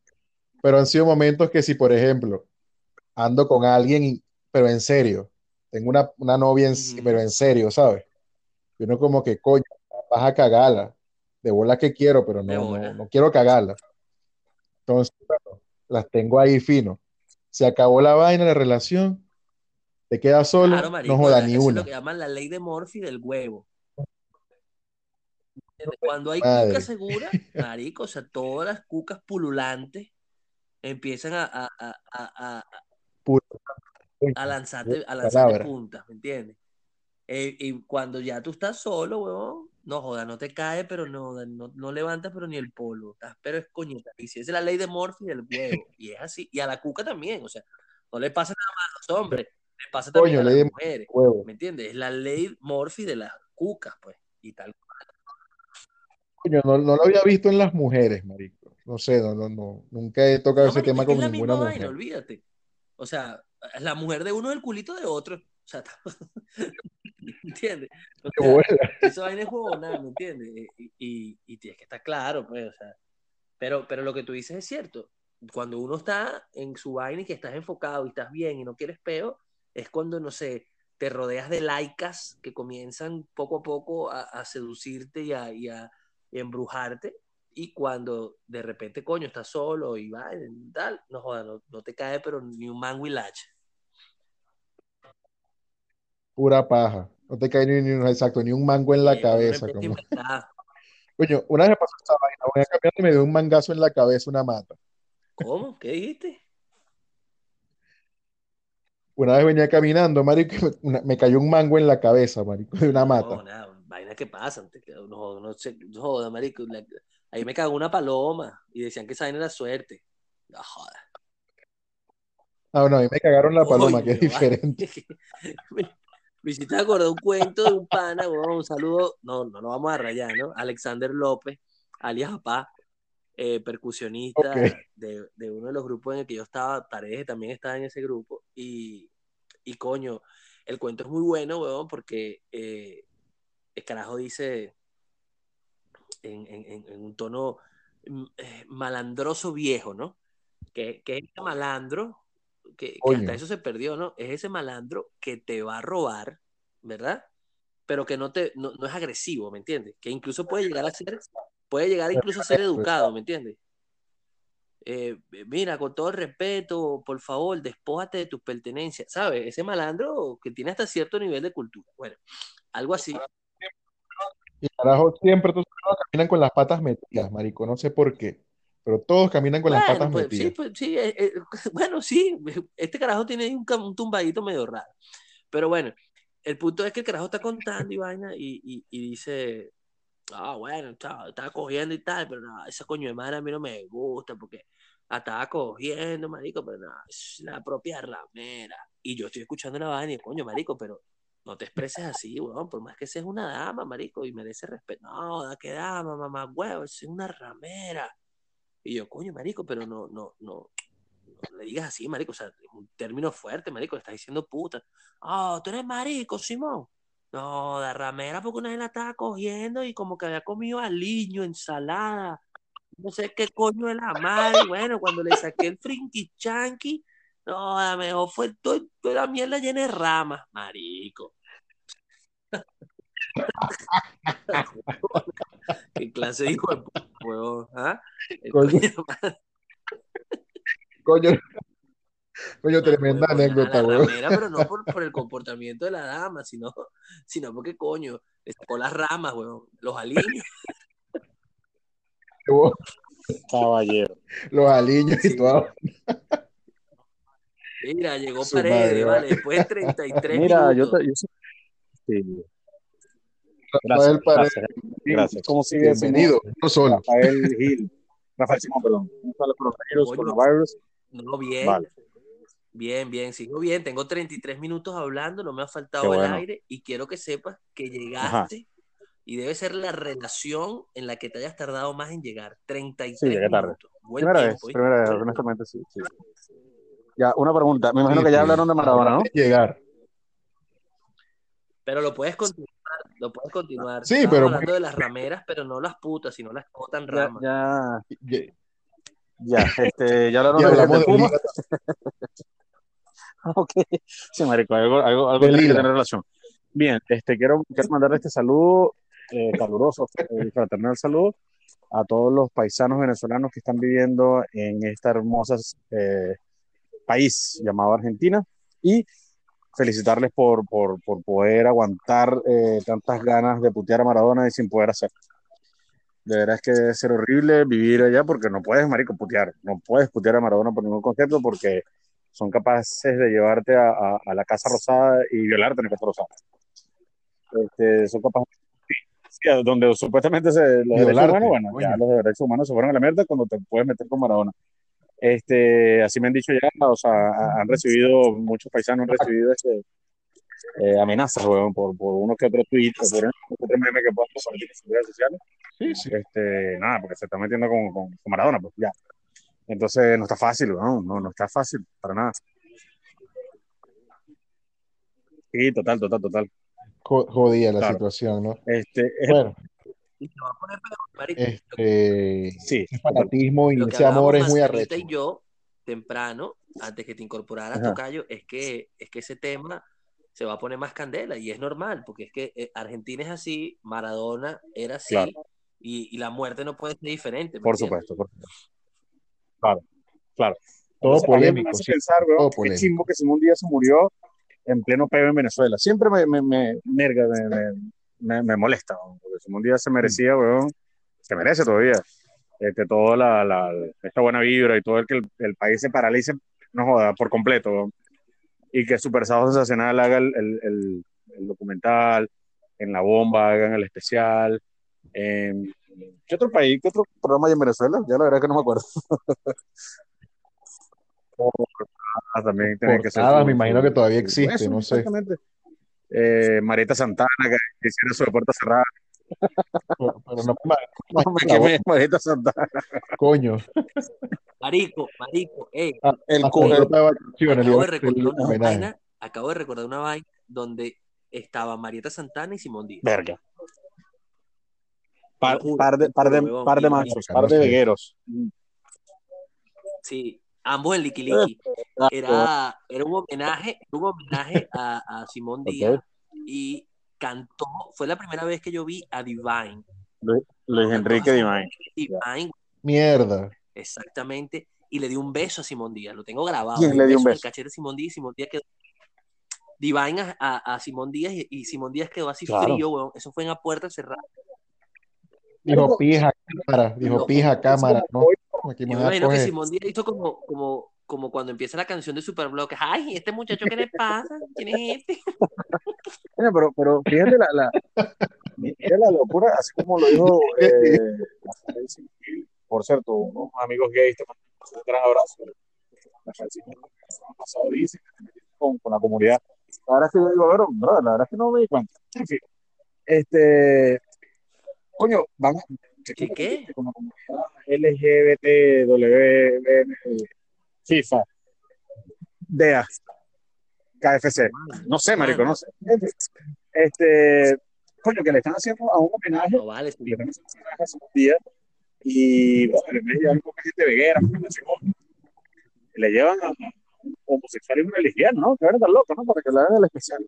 Pero han sido momentos que si, por ejemplo, ando con alguien, pero en serio, tengo una, una novia, en- pero en serio, ¿sabes? Y uno como que, coño, vas a cagarla. De bola que quiero, pero no, no, no quiero cagarla. Entonces, bueno, las tengo ahí fino. Se acabó la vaina, la relación, te quedas Claro, solo, no joda ni eso es lo una. que llaman la ley de Murphy del huevo. Cuando hay cuca Madre, segura, marico, o sea, todas las cucas pululantes empiezan a, a, a, a, lanzarte, a lanzarte puntas, ¿me entiendes? Eh, y cuando ya tú estás solo, weón, No joda, no te cae, pero no, no, no levantas, pero ni el polvo. Estás, pero es coñeta. Y si es la ley de Morphy del huevo. Y es así. Y a la cuca también. O sea, no le pasa nada más a los hombres. Le pasa también Coño, a las mujeres. ¿Me entiendes? Es la ley Morphy de las cucas, pues. Y tal. Coño, no, no lo había visto en las mujeres, marico. No sé, no, no, no. Nunca he tocado No, ese marico, tema es con es la ninguna misma mujer. vaina, olvídate. O sea, la mujer de uno es el culito de otro. O sea, ¿entiendes? O sea, bola. esa vaina es ¿me entiendes? Y, y, y tienes que estar claro, pues, o sea. Pero, pero lo que tú dices es cierto. Cuando uno está en su vaina y que estás enfocado y estás bien y no quieres peo, es cuando, no sé, te rodeas de laicas que comienzan poco a poco a, a seducirte y a- y a embrujarte. Y cuando de repente, coño, estás solo y va, y tal, no jodas, no, no te cae, pero ni un mango y lacha. Pura paja. No te cae ni, ni- exacto, ni un mango en la cabeza. Como... Coño, una vez me pasó esta vaina, voy a cambiar y me dio un mangazo en la cabeza una mata. ¿Cómo? ¿Qué dijiste? Una vez venía caminando, marico, me, cayó un mango en la cabeza, marico, de una No, mata. nada, vainas que pasan. Te no, no no joda, marico. la- ahí me cagó una paloma y decían que esa vaina era suerte. No joda. Ah, bueno, a mí me cagaron la paloma, que es diferente. me hiciste acordar un cuento de un pana, weón, un saludo, no, no lo vamos a rayar, ¿no? Alexander López, alias Apá, eh, percusionista de, de uno de los grupos en el que yo estaba, Tareje también estaba en ese grupo, y, y coño, el cuento es muy bueno, weón, porque eh, el carajo dice en, en- en- en un tono mm, eh, malandroso viejo, ¿no? Que, que es ese malandro, que, que hasta eso se perdió, ¿no? Es ese malandro que te va a robar, ¿verdad? Pero que no, te, no, no es agresivo, ¿me entiendes? Que incluso puede llegar a ser, puede llegar incluso a ser educado, ¿me entiendes? Eh, mira, con todo el respeto, por favor, despójate de tus pertenencias, ¿sabes? Ese malandro que tiene hasta cierto nivel de cultura. Bueno, algo así. Y carajo, siempre todos caminan con las patas metidas, marico, no sé por qué, pero todos caminan con las patas pues sí, metidas. pues sí, eh, eh, bueno, sí, este carajo tiene un, un tumbadito medio raro. Pero bueno, el punto es que el carajo está contando y vaina y, y, y dice, ah, bueno, chao, estaba cogiendo y tal, pero nada, esa coño de madre a mí no me gusta porque estaba cogiendo, marico, pero nada, es la propia ramera. Y yo estoy escuchando la vaina y coño, marico, pero no te expreses así, weón, por más que seas una dama, marico, y merece respeto. No, da que dama, mamá, huevo, es una ramera. Y yo, coño, marico, pero no, no, no, no le digas así, marico, o sea, es un término fuerte, marico, le estás diciendo puta. Ah, tú eres marico, Simón. No, de ramera porque una vez la estaba cogiendo y como que había comido aliño, ensalada, no sé qué coño de la madre. Bueno, cuando le saqué el frinky chanky, no, a lo mejor fue todo- toda la mierda llena de ramas, marico. ¿Qué clase de hijo de puta, huevón? ¿Ah? El Coño. coño tremenda Huevón, anécdota, ramera, pero no por, por el comportamiento de la dama, sino, sino porque, coño, le sacó las ramas, huevón, los aliños. Caballero. Los aliños y Sí. todo. Mira, llegó Su Paredes, madre, vale, va. después de 33 Mira, yo, minutos. te, yo sé- sí. Rafael Gracias, Paredes. gracias, gracias. ¿Cómo sigue Bienvenido, no solo. Rafael Gil. Rafael Simón, perdón. ¿Cómo está el coronavirus? Coronavirus. No, bien, Vale. bien, bien, sigo bien. Tengo 33 minutos hablando, no me ha faltado Qué el bueno. aire y quiero que sepas que llegaste y debe ser la relación en la que te hayas tardado más en llegar. 33 Sí, llegué tarde. minutos. Buen Primera vez, tiempo, ¿viste? primera vez, honestamente, sí, sí. Ya, una pregunta. Me imagino Sí, que ya sí. hablaron de Maradona, ¿no? Llegar. Pero lo puedes continuar, lo puedes continuar. Sí, Estábamos pero- hablando de las rameras, pero no las putas, sino las Ya, ramas. ya, ya, este, ya hablaron de, hablamos de de Puma. Liga. Ok. Sí, marico, algo, algo, algo tiene que tener relación. Bien, este, quiero, quiero mandarle este saludo eh, caluroso y fraternal saludo a todos los paisanos venezolanos que están viviendo en este hermoso eh, país llamado Argentina y felicitarles por, por, por poder aguantar eh, tantas ganas de putear a Maradona y sin poder hacer. De verdad es que debe ser horrible vivir allá porque no puedes, marico, putear. No puedes putear a Maradona por ningún concepto porque son capaces de llevarte a, a- a la Casa Rosada y violarte en la Casa Rosada. Este, son capaces sí, donde supuestamente se, los derechos humanos, bueno, ya los derechos humanos se fueron a la mierda cuando te puedes meter con Maradona. Este, así me han dicho ya, o sea, ha- han recibido, muchos paisanos han recibido este, eh, amenazas, weón, por, por uno que otro tweet, o por uno que otro meme que puedan compartir en sus redes sociales. Sí, sí. Este, nada, porque se está metiendo con, con, con Maradona, pues ya. Entonces no está fácil, weón, no, no está fácil, para nada. Sí, total, total, total. Jo- Jodida la Claro. situación, ¿no? Este, es- Bueno, Y se va a poner marico. este, sí, ese fanatismo y ese amor es muy arrecho. y yo temprano, antes que te incorporaras. Tocayo, es que, es que ese tema se va a poner más candela y es normal, porque es que eh, Argentina es así, Maradona era así Claro. y, y la muerte no puede ser diferente. ¿me por entiendes? supuesto, por supuesto. Claro, claro. Todo Entonces, mí me polémico, hace sí. pensar, weón, todo qué polémico. chimbo que Simón Díaz se murió en pleno peo en Venezuela. Siempre me, me, me, merga, me, me, me, me molesta, weón, Simón Díaz se merecía, weón, se merece todavía, este, toda la, la, esta buena vibra y todo el que el, el país se paralice, no joda, por completo, weón. y que Super Sábado Sensacional haga el, el, documental, en La Bomba hagan el especial, en... ¿Qué otro país, qué otro programa hay en Venezuela? Ya la verdad que no me acuerdo. Ah, también tiene que ser su- me imagino que todavía existe, eso, no sé. Eh, Marieta Santana, que hiciera su puerta cerrada. Pero, pero no me No me quemé, Marieta Santana. coño. Marico, marico, ey, cu- el- de vacaciones, acabo de el- recordar el una homenaje. vaina, acabo de recordar una vaina donde estaba Marieta Santana y Simón Díaz. Verga. Par, de, par de, par de machos, par de no vegueros. Sí, ambos en Liki Liki. Era, era un homenaje, un homenaje a, a Simón. Díaz y cantó, fue la primera vez que yo vi a Divine. Luis, Luis Enrique Divine. Divine, Mierda. exactamente, y le dio un beso a Simón Díaz, lo tengo grabado. ¿Quién le dio un en el beso? cachete de Simón Díaz y Simón Díaz quedó. Divine a, a- a Simón Díaz y, y Simón Díaz quedó así Claro. frío, weón. Eso fue en la puerta cerrada. Dijo pija cámara, dijo No, pija cámara, ¿no? Aquí me Yo me imagino que coger. Simón Díaz hizo como, como, como cuando empieza la canción de Superblock. Ay, este muchacho, ¿qué le pasa? ¿Quién es este? Oye, pero, pero fíjate la, la, fíjate la locura, así como lo dijo eh, por cierto, unos amigos gays te mandan un gran abrazo. Pasado con, con la comunidad. La verdad es que yo digo, bueno, bro, la verdad es que no me di cuenta. En fin, este, coño, van a, ¿Qué, qué? con la comunidad LGBT, FIFA, DEA, KFC. No sé, marico, no sé. Este, coño, que le están haciendo a un homenaje, No vale, le están haciendo un homenaje hace unos días, y bueno, en vez de llevar gente veguera, poca gente chingona, le llevan a homosexuales y lesbiana, ¿no? Que era tan loco, ¿no? Para que le hagan el especial.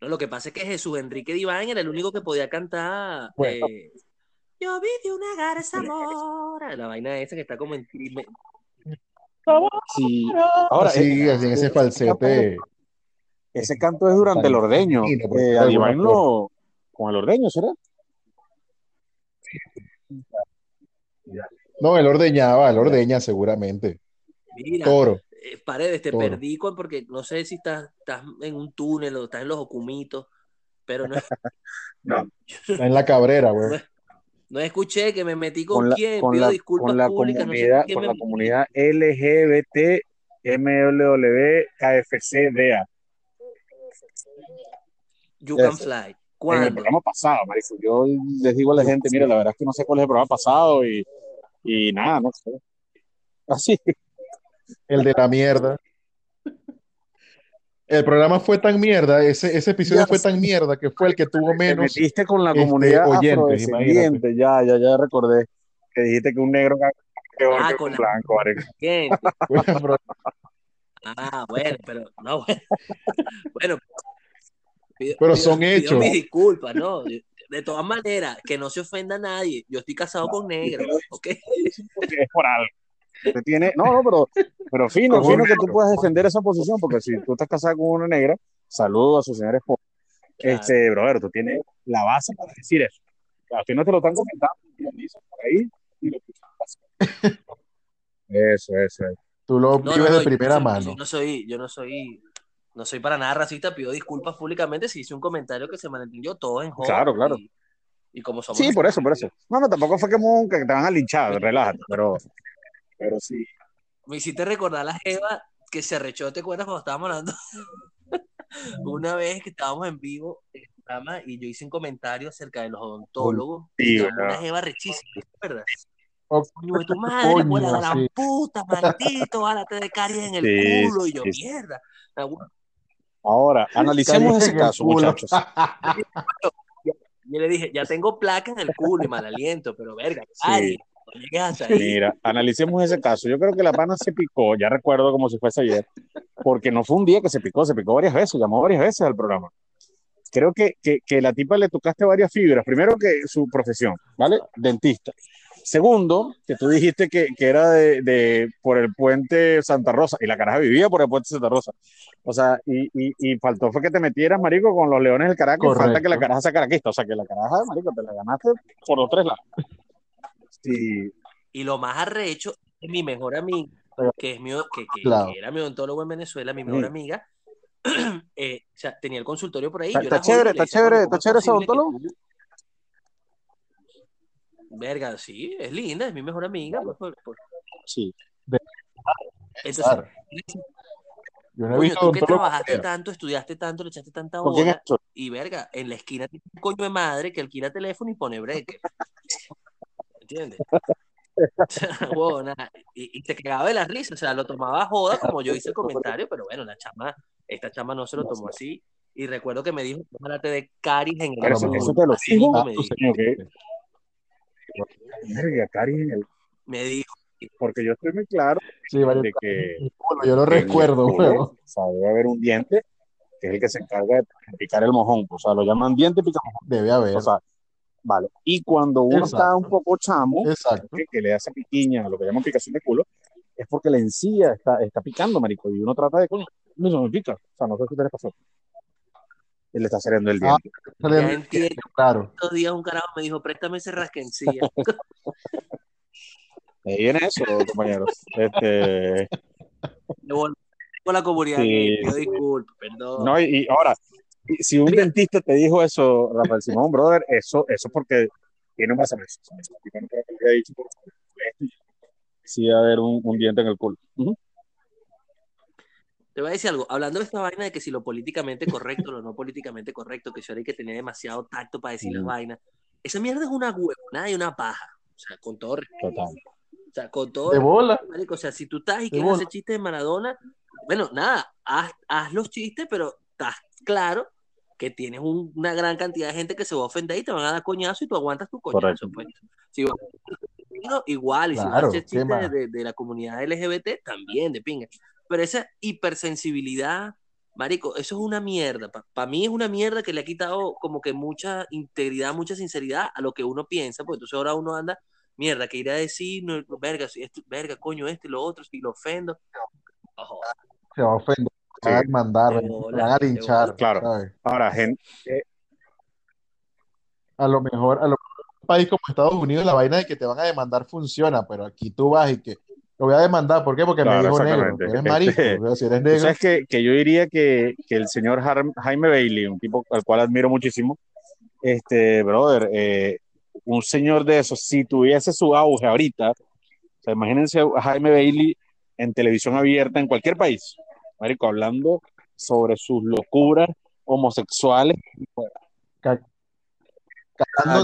No, lo que pasa es que Jesús Enrique Divine era el único que podía cantar. Bueno. eh, yo vi de una garza mora. La vaina esa que está como en. me- Sí. Ahora, Así, eh, así en ese ese falsete. canto- ese canto es durante el ordeño. Sí, no, porque Eh, era a alguna Divine lo, con el ordeño, ¿será? No, él ordeñaba, él ordeña seguramente. Mira, Toro. eh, Paredes, te Toro. perdí con- porque no sé si estás, estás en un túnel o estás en los ocumitos, pero no, Está en la cabrera, güey. No escuché que me metí con, Con la, quién. con Pido la, disculpas con la públicas. No sé comunidad, con me la comunidad LGBT MLW KFC DEA. You can Ese. fly. En el ¿Cuándo? programa pasado, marico. Yo les digo a la gente, mira, la verdad es que no sé cuál es el programa pasado y, y nada, no sé. Así. El de la mierda. El programa fue tan mierda, ese, ese episodio Ya fue tan mierda que fue el que tuvo Te menos. metiste con la este, comunidad oyentes, afrodescendiente. Ya, ya, ya recordé. Que dijiste que un negro Ah, que con un la- blanco. Bueno, Ah, bueno, pero no, bueno. Bueno, pido- Pero pido- son pido hechos. mis disculpas, ¿no? De, todas maneras, que no se ofenda a nadie. Yo estoy casado con negro, ¿ok? Es por algo. Te tiene, no, no, pero, pero fino, Como fino un que tú puedas defender esa posición, porque si tú estás casado con una negra, saludo a su señora esposa. Claro. Este, brother, tú tienes la base para decir eso. A ti no te lo están comentando, te lo dicen por ahí y lo escuchas. Eso, eso. eso. Tú lo No, vives no, de primera yo, mano. yo no soy, yo no soy no soy para nada racista, pido disculpas públicamente si hice un comentario que se malentendió, todo en joda. Claro, claro. Y, y como somos. Sí, por eso, por eso. No, no, tampoco fue que, que te van a linchar, relájate, pero, pero sí. Me hiciste recordar a la Jeva que se arrechó, ¿te acuerdas cuando estábamos hablando? Una vez que estábamos en vivo en el programa y yo hice un comentario acerca de los odontólogos. Sí, una Jeva rechísima, ¿te acuerdas? Oh, de tu madre, coño, pues la sí. puta, maldito, álate de caries en el Sí, culo. Y yo, sí, mierda. Ah, Ahora, analicemos ese caso, muchachos. Yo le dije, ya tengo placa en el culo y mal aliento, pero verga, caries, Mira, analicemos ese caso. Yo creo que la pana se picó, ya recuerdo como si fuese ayer, porque no fue un día que se picó, se picó varias veces, llamó varias veces al programa. Creo que, que, que la tipa le tocaste varias fibras. Primero que su profesión, ¿vale? Dentista. Segundo, que tú dijiste que, que era de, de por el puente Santa Rosa, y la caraja vivía por el puente Santa Rosa. O sea, y, y, y faltó fue que te metieras, marico, con los leones del Caracas, falta que la caraja sea caraquista. O sea, que la caraja, marico, te la ganaste por los tres lados. Sí, Y lo más arrecho es mi mejor amiga, que, es mi, que, que- Claro. que era mi odontólogo en Venezuela, mi mejor Sí. amiga. eh, o sea, tenía el consultorio por ahí. Está- yo chévere, está chévere, "Coño, está ¿cómo es chévere ese odontólogo?" tú- Verga, sí, es linda, es mi mejor amiga. pues, por- por- sí. Entonces, Claro. Yo no he coño, visto tú que trabajaste tanto, estudiaste tanto, le echaste tanta ¿Con quién hora, y verga, en la esquina tiene un coño de madre que alquila teléfono y pone break. ¿Entiendes? Y, y se cagaba de la risa, o sea, lo tomaba a joda como yo hice el comentario, pero bueno, la chama, esta chama no se lo tomó así. Y recuerdo que me dijo, tómate de caris en el Pero eso, Claro, eso culo". te lo Así dijo. me dijo. Coño, que- Verga, Cari, en el- Me dijo, porque yo estoy muy claro Sí, vale. de que culo, Yo lo recuerdo. O sea, debe haber un diente que es el que se encarga de picar el mojón. O sea, lo llaman diente picamojón. Debe haber. O sea, vale. Y cuando uno está Exacto. un poco chamo, que, que le hace piquiña, lo que llaman picación de culo, es porque la encía está, está picando, marico, y uno trata de, coño, no se me pica. O sea, no sé qué te le pasó. Él le está saliendo el Ah. diente. Ya entiendo. Claro. Estos días un carajo me dijo, préstame ese rasquencilla. Ahí viene eso, compañeros. Este, Le volví con la comunidad Sí, sí. disculpas, perdón. no, y, y ahora, si- si un dentista te dijo eso, Rafael Simón, brother, eso, eso porque tiene un. Yo y sí debe haber un, un diente en el culo. Te voy a decir algo, hablando de esta vaina de que si lo políticamente correcto, lo no políticamente correcto, que ahora hay que tener demasiado tacto para decir las Ujú. vainas, esa mierda es una huevonada y una paja. O sea, con todo respeto. Total. O sea, con todo De bola. marico, o sea, si tú estás y quieres hacer chistes de Maradona, bueno, nada, haz, haz los chistes, pero estás claro que tienes un- una gran cantidad de gente que se va a ofender y te van a dar coñazo y tú aguantas tu coñazo. Pues. Si vas a- igual, y si vas a de, de la comunidad LGBT, también, de pinga. Pero esa hipersensibilidad, marico, eso es una mierda. Para mí es una mierda que le ha quitado como que mucha integridad, mucha sinceridad a lo que uno piensa, porque entonces ahora uno anda, mierda, que irá a decir, no, verga, si esto, verga, coño, esto y lo otro, si lo ofendo. Se va a ofender. Sí. Se van a mandar. Van linchar. Claro. ¿sabes? Ahora, gente, A lo mejor, a lo mejor en un país como Estados Unidos la vaina de que te van a demandar funciona, pero aquí tú vas y que lo voy a demandar. ¿Por qué? Porque Claro, me dijo negro. eres marico. Este, o sea, si eres negro, sabes que, que yo diría que, que el señor Har- Jaime Bailey, un tipo al cual admiro muchísimo, este, brother, eh, un señor de esos, si tuviese su auge ahorita, o sea, imagínense a Jaime Bailey en televisión abierta en cualquier país, marico, hablando sobre sus locuras homosexuales.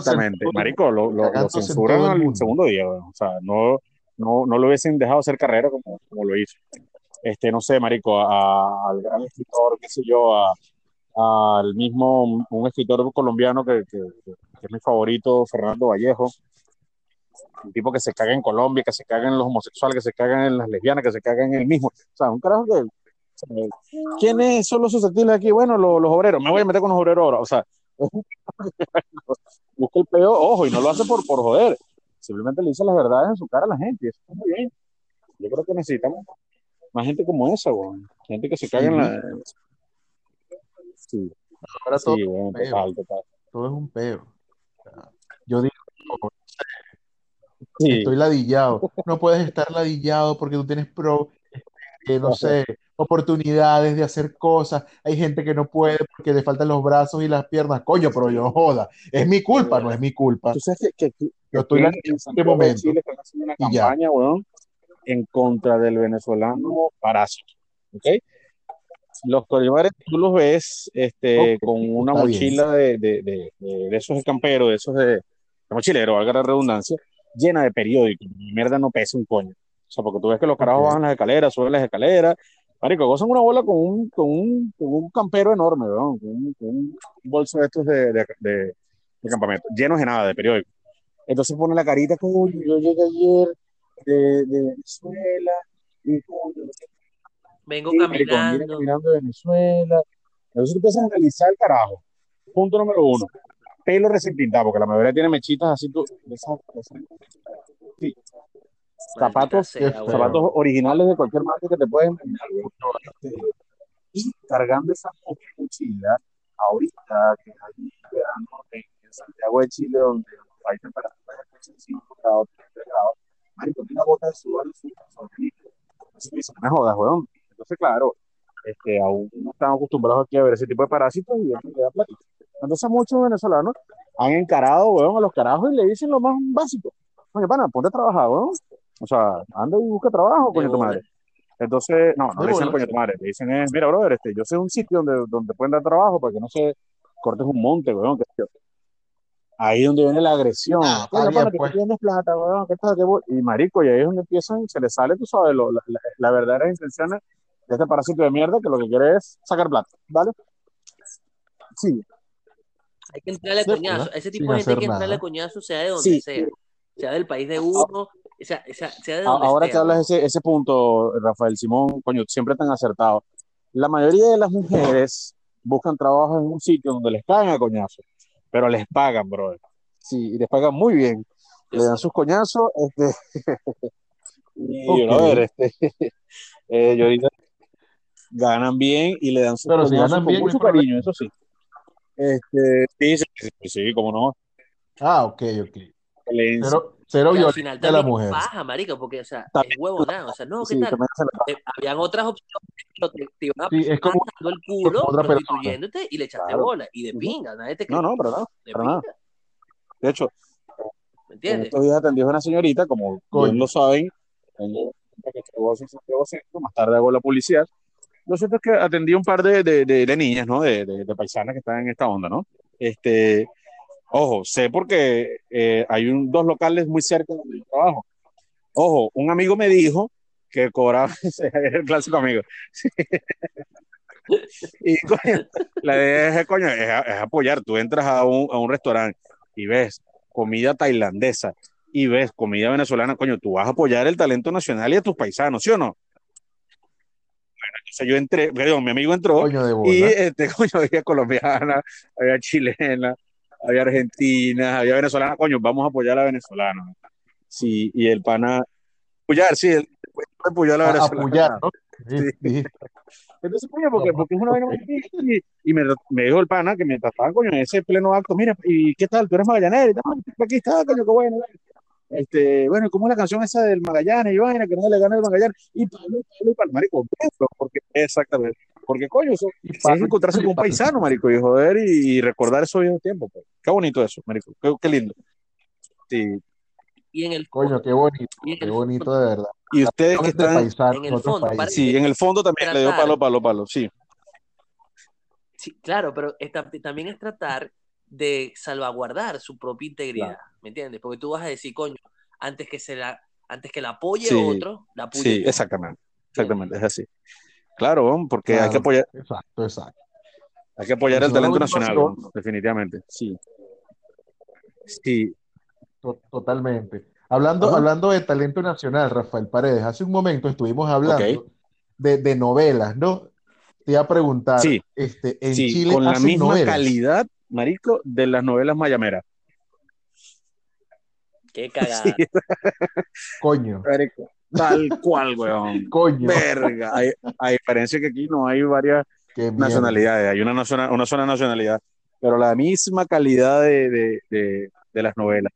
Exactamente, marico, lo, lo- censuran el al mundo. segundo día, weón. o sea, no, no, no lo hubiesen dejado hacer carrera como, como lo hizo. Este, no sé, marico, a- al gran escritor, qué sé yo, a- al mismo, un escritor colombiano que, que- que es mi favorito, Fernando Vallejo, un tipo que se caga en Colombia, que se caga en los homosexuales, que se caga en las lesbianas, que se caga en él mismo. O sea, un carajo que... ¿Quiénes son los susceptibles aquí? Bueno, los, los obreros. Me voy a meter con los obreros ahora. O sea, busca el peo, ojo, y no lo hace por, por joder. Simplemente le dice las verdades en su cara a la gente. y Eso está muy bien. Yo creo que necesitamos más gente como esa, weón. Gente que se caga en la. Sí, Ahora todo, sí, feo. total, total. todo es un peo. Yo digo, Sí, estoy ladillado. No puedes estar ladillado porque tú tienes pro. Eh, no sé, oportunidades de hacer cosas. Hay gente que no puede porque le faltan los brazos y las piernas. Coño, pero yo joda. Es mi culpa, no es mi culpa. Tú sabes que, que, Yo estoy en, en este momento. Chile están haciendo una campaña, weón, en contra del venezolano parásito. ¿Ok? Los colimares tú los ves este, con una mochila de, de, de, de- esos de campero, de esos de, mochilero, valga la redundancia, llena de periódicos. Mierda no pesa un coño. Sea, porque tú ves que los carajos bajan las escaleras, suben las escaleras. Marico, gozan una bola con un, con un, con un campero enorme, weón, con un, con un bolso de estos de, de, de, de campamento, llenos de nada, de periódicos. Entonces pone la carita, coño, yo llegué ayer de, de Venezuela y coño, Vengo sí, marico, vine caminando. caminando de Venezuela. Entonces tú empiezas a analizar el carajo. Punto número uno. Pelo recién pintado, porque la mayoría tiene mechitas así, tú, de esas- de esas- zapatos, sea, feo. zapatos originales de cualquier marca que te pueden. Este, y cargando esa mochila, ahorita que hay verano en, Santiago de Chile, donde hay temperaturas de 35 grados, 30 grados, marico, tiene una bota de sudor en su no me jodas, weón. Entonces, claro, este, aún no estamos acostumbrados aquí a ver ese tipo de parásitos y eso le da platito. Entonces muchos venezolanos han encarado, weón, a los carajos y le dicen lo más básico. Oye, pana, ponte a trabajar, weón. O sea, anda y busca trabajo, De coño tu madre. Entonces, no, no De le dicen coño tu madre, le dicen, eh, mira, brother, este, yo sé un sitio donde, donde pueden dar trabajo para que no se cortes un monte, weón. yo. Ahí es donde viene la agresión. Ah, bien, pana, que pues. tienes plata, weón, tal, bo-". Y marico, y ahí es donde empiezan, se les sale, tú sabes, lo- la, la, la verdadera intención de este parásito de mierda que lo que quiere es sacar plata, ¿vale? Sí, Hay que entrarle a coñazo. A ese sin tipo de gente hay que entrarle a coñazo, sea de donde sí. sea. Sea del país de uno, sea, sea, sea de Ahora esté, que hablas weón. ese, ese punto, Rafael Simón, coño, siempre tan acertado. La mayoría de las mujeres buscan trabajo en un sitio donde les caen a coñazo, pero les pagan, brother. Sí, y les pagan muy bien. De Le dan sus coñazos, este, y Ok. brother, este, eh, yo ahorita ganan bien y le dan sus Pero si coñazos ganan con bien, hay mucho cariño, eso sí. Este, sí, sí, sí, sí, cómo no. Ah, ok, ok. Violencia, Cero, Que al violencia final a la mujer. paja, marica, porque, o sea, es también, huevonada. O sea, no, ¿qué sí, tal? Eh, habían otras opciones, pero te, te iban a Sí, es como, dando el culo, otra persona. prostituyéndote y le echaste Claro. bola. Y de pinga, nadie te No, no, para nada, De para nada. De hecho, ¿me En entiendes? estos días atendí a una señorita, como bien lo saben, en Centro, más tarde hago la publicidad. Lo cierto es que atendí un par de, de, de- de niñas, ¿no? De, de, de paisanas que están en esta onda, ¿no? Este, ojo, sé porque eh, hay un- dos locales muy cerca de donde yo trabajo. Ojo, un amigo me dijo que cobraba, era el clásico amigo. Y coño, la idea es, coño, es, es apoyar. Tú entras a un, a un restaurante y ves comida tailandesa y ves comida venezolana, coño, tú vas a apoyar el talento nacional y a tus paisanos, ¿sí o no? Entonces yo entré, perdón, mi amigo entró Coño de y este, coño, había colombiana, había chilena, había argentina, había venezolana, coño, vamos a apoyar a venezolanos. Sí, y el pana, apoyar, sí, el apoyar a la venezolana. apoyar, ¿no? Sí. Entonces, coño, porque, porque es una vaina. Y, y me, me dijo el pana que mientras estaba, coño, en ese pleno acto, mira, ¿y qué tal? ¿Tú eres magallanero? Y tal, "Ah, aquí está, coño, qué bueno. Este, bueno, ¿cómo es la canción esa del Magallanes? Y vaina, que no le gana el Magallanes. Y Pablo, Pablo, y Pablo, marico, porque, exactamente. Porque, coño, eso, Y es encontrarse con un paisano, marico, y joder, y, y recordar esos viejos tiempos. pues. Qué bonito eso, marico, qué, qué lindo. Sí. Y en el Coño, qué bonito, qué bonito de verdad. Y ustedes que están, paisanos en el fondo, sí, en el fondo también le dio palo, palo, palo, sí. Sí, claro, pero esta- también es tratar de salvaguardar su propia integridad, ¿me entiendes? Porque tú vas a decir, coño, antes que se la, antes que la apoye Sí, otro, la apoye Sí, yo. exactamente, exactamente, es así. Claro, porque hay que apoyar, Exacto, exacto. hay que apoyar el talento nacional, definitivamente. Sí. Sí, To- Totalmente. Hablando, Ajá. hablando de talento nacional, Rafael Paredes, hace un momento estuvimos hablando de, de novelas, ¿no? Te iba a preguntar, Sí. este, en sí, Chile con la misma novelas. calidad, marico, de las novelas mayameras. Qué cagada. Sí, Coño, marico, tal cual, weón. coño, Verga, hay- a diferencia que aquí no hay varias nacionalidades, hay una, naciona- una sola nacionalidad, pero la misma calidad de, de, de, de las novelas.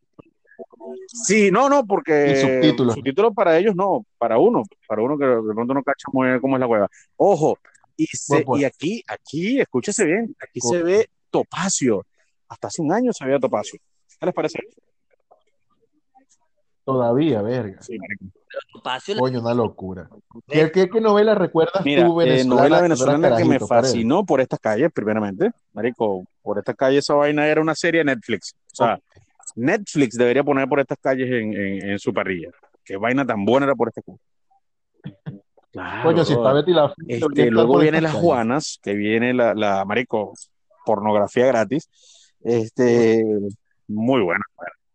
Sí, no, no, porque Y subtítulos. subtítulos para ellos no, para uno, para uno que de pronto no cacha muy bien cómo es la hueva. Ojo, se- y aquí, aquí, escúchese bien, aquí se ve Topacio. Hasta hace un año se veía Topacio. ¿Qué les parece? Todavía, verga. Sí, Coño, una locura. ¿Qué, qué, qué novela recuerdas Mira, tú eh, venezolana? novela cuando venezolana que me fascinó por estas calles, primeramente. Marico, por estas calles esa vaina era una serie de Netflix. O sea, Netflix debería poner por estas calles en, en- en su parrilla. Qué vaina tan buena era por estas calles. Claro, Coño, si está. Betty la Este, luego estas las calles. Juanas, que viene la, la marico, pornografía gratis. Este, muy buena,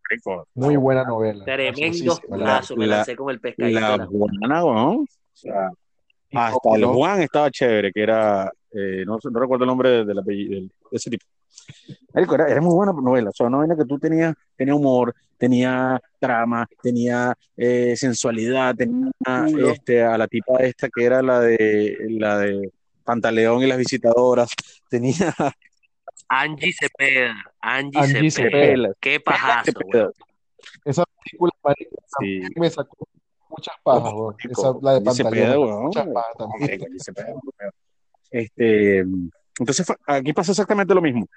marico. Muy buena novela. tremendo plazo, me la- lancé con el pescadito. de La la-. O sea, hasta el. Juan estaba chévere, que era, eh, no, no recuerdo el nombre de, del apellido- del- de ese tipo. Era, era muy buena novela, o sea, una novela que tú tenías, tenía humor, tenía trama, tenía eh, sensualidad, tenía este, a la tipa esta que era la de la de Pantaleón y las visitadoras, tenía Angie Cepeda. Angie, Angie Cepeda. Cepeda. Qué pajazo, güey. Esa película, marico, Sí. me sacó muchas pajas. Marico, Esa, la de Angie Cepeda, Pantaleón. weón. Muchas pajas también. Este, entonces fue- aquí pasa exactamente lo mismo.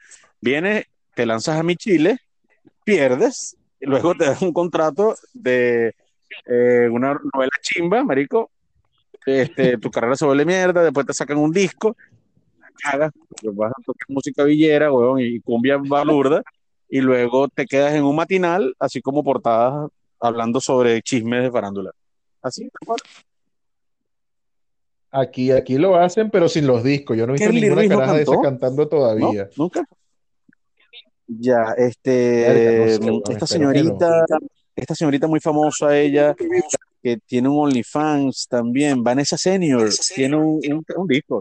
Vienes, te lanzas a mi Chile, pierdes, y luego te das un contrato de eh, una novela chimba, marico. Este, tu carrera se vuelve mierda, después te sacan un disco, cagas, porque vas a tocar música villera, weón, y cumbia balurda, y luego te quedas en un matinal, así como portadas hablando sobre chismes de farándula. Así. Aquí, aquí lo hacen, pero sin los discos. Yo no he visto ninguna Ruiz no caraja de esa cantando ¿No? todavía. ¿Nunca? Ya, este, no sé, weón, esta no. señorita, esta señorita muy famosa, ella, que tiene un OnlyFans también, Vanessa Senior, tiene un, un, un disco.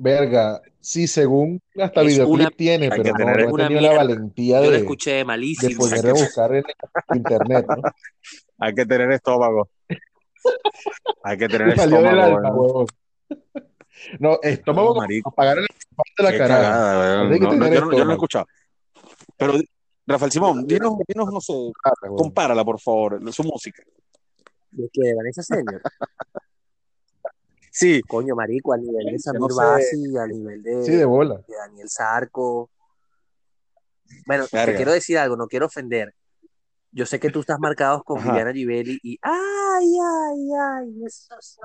Verga, sí, según hasta Es videoclip una- tiene, pero no, no una tenido la valentía Yo lo de, escuché de malísimo. poder rebuscar en internet, ¿no? Hay que tener estómago. Hay que tener estómago. No, estómago No, para pagar la parte de la cagada, que No, tener yo, no, yo no lo he escuchado. Pero, Rafael Simón, dinos, dinos, no sé, compárala, por favor, su música. ¿De qué? ¿De Vanessa Senior? Sí, Coño, marico, a nivel de Samir no sé. Basi, a nivel de, Sí, de bola. de Daniel Zarco. Bueno, te Verga. quiero decir algo, no quiero ofender. Yo sé que tú estás marcado con Ajá. Viviana Givelli y ¡ay, ay, ay! Esos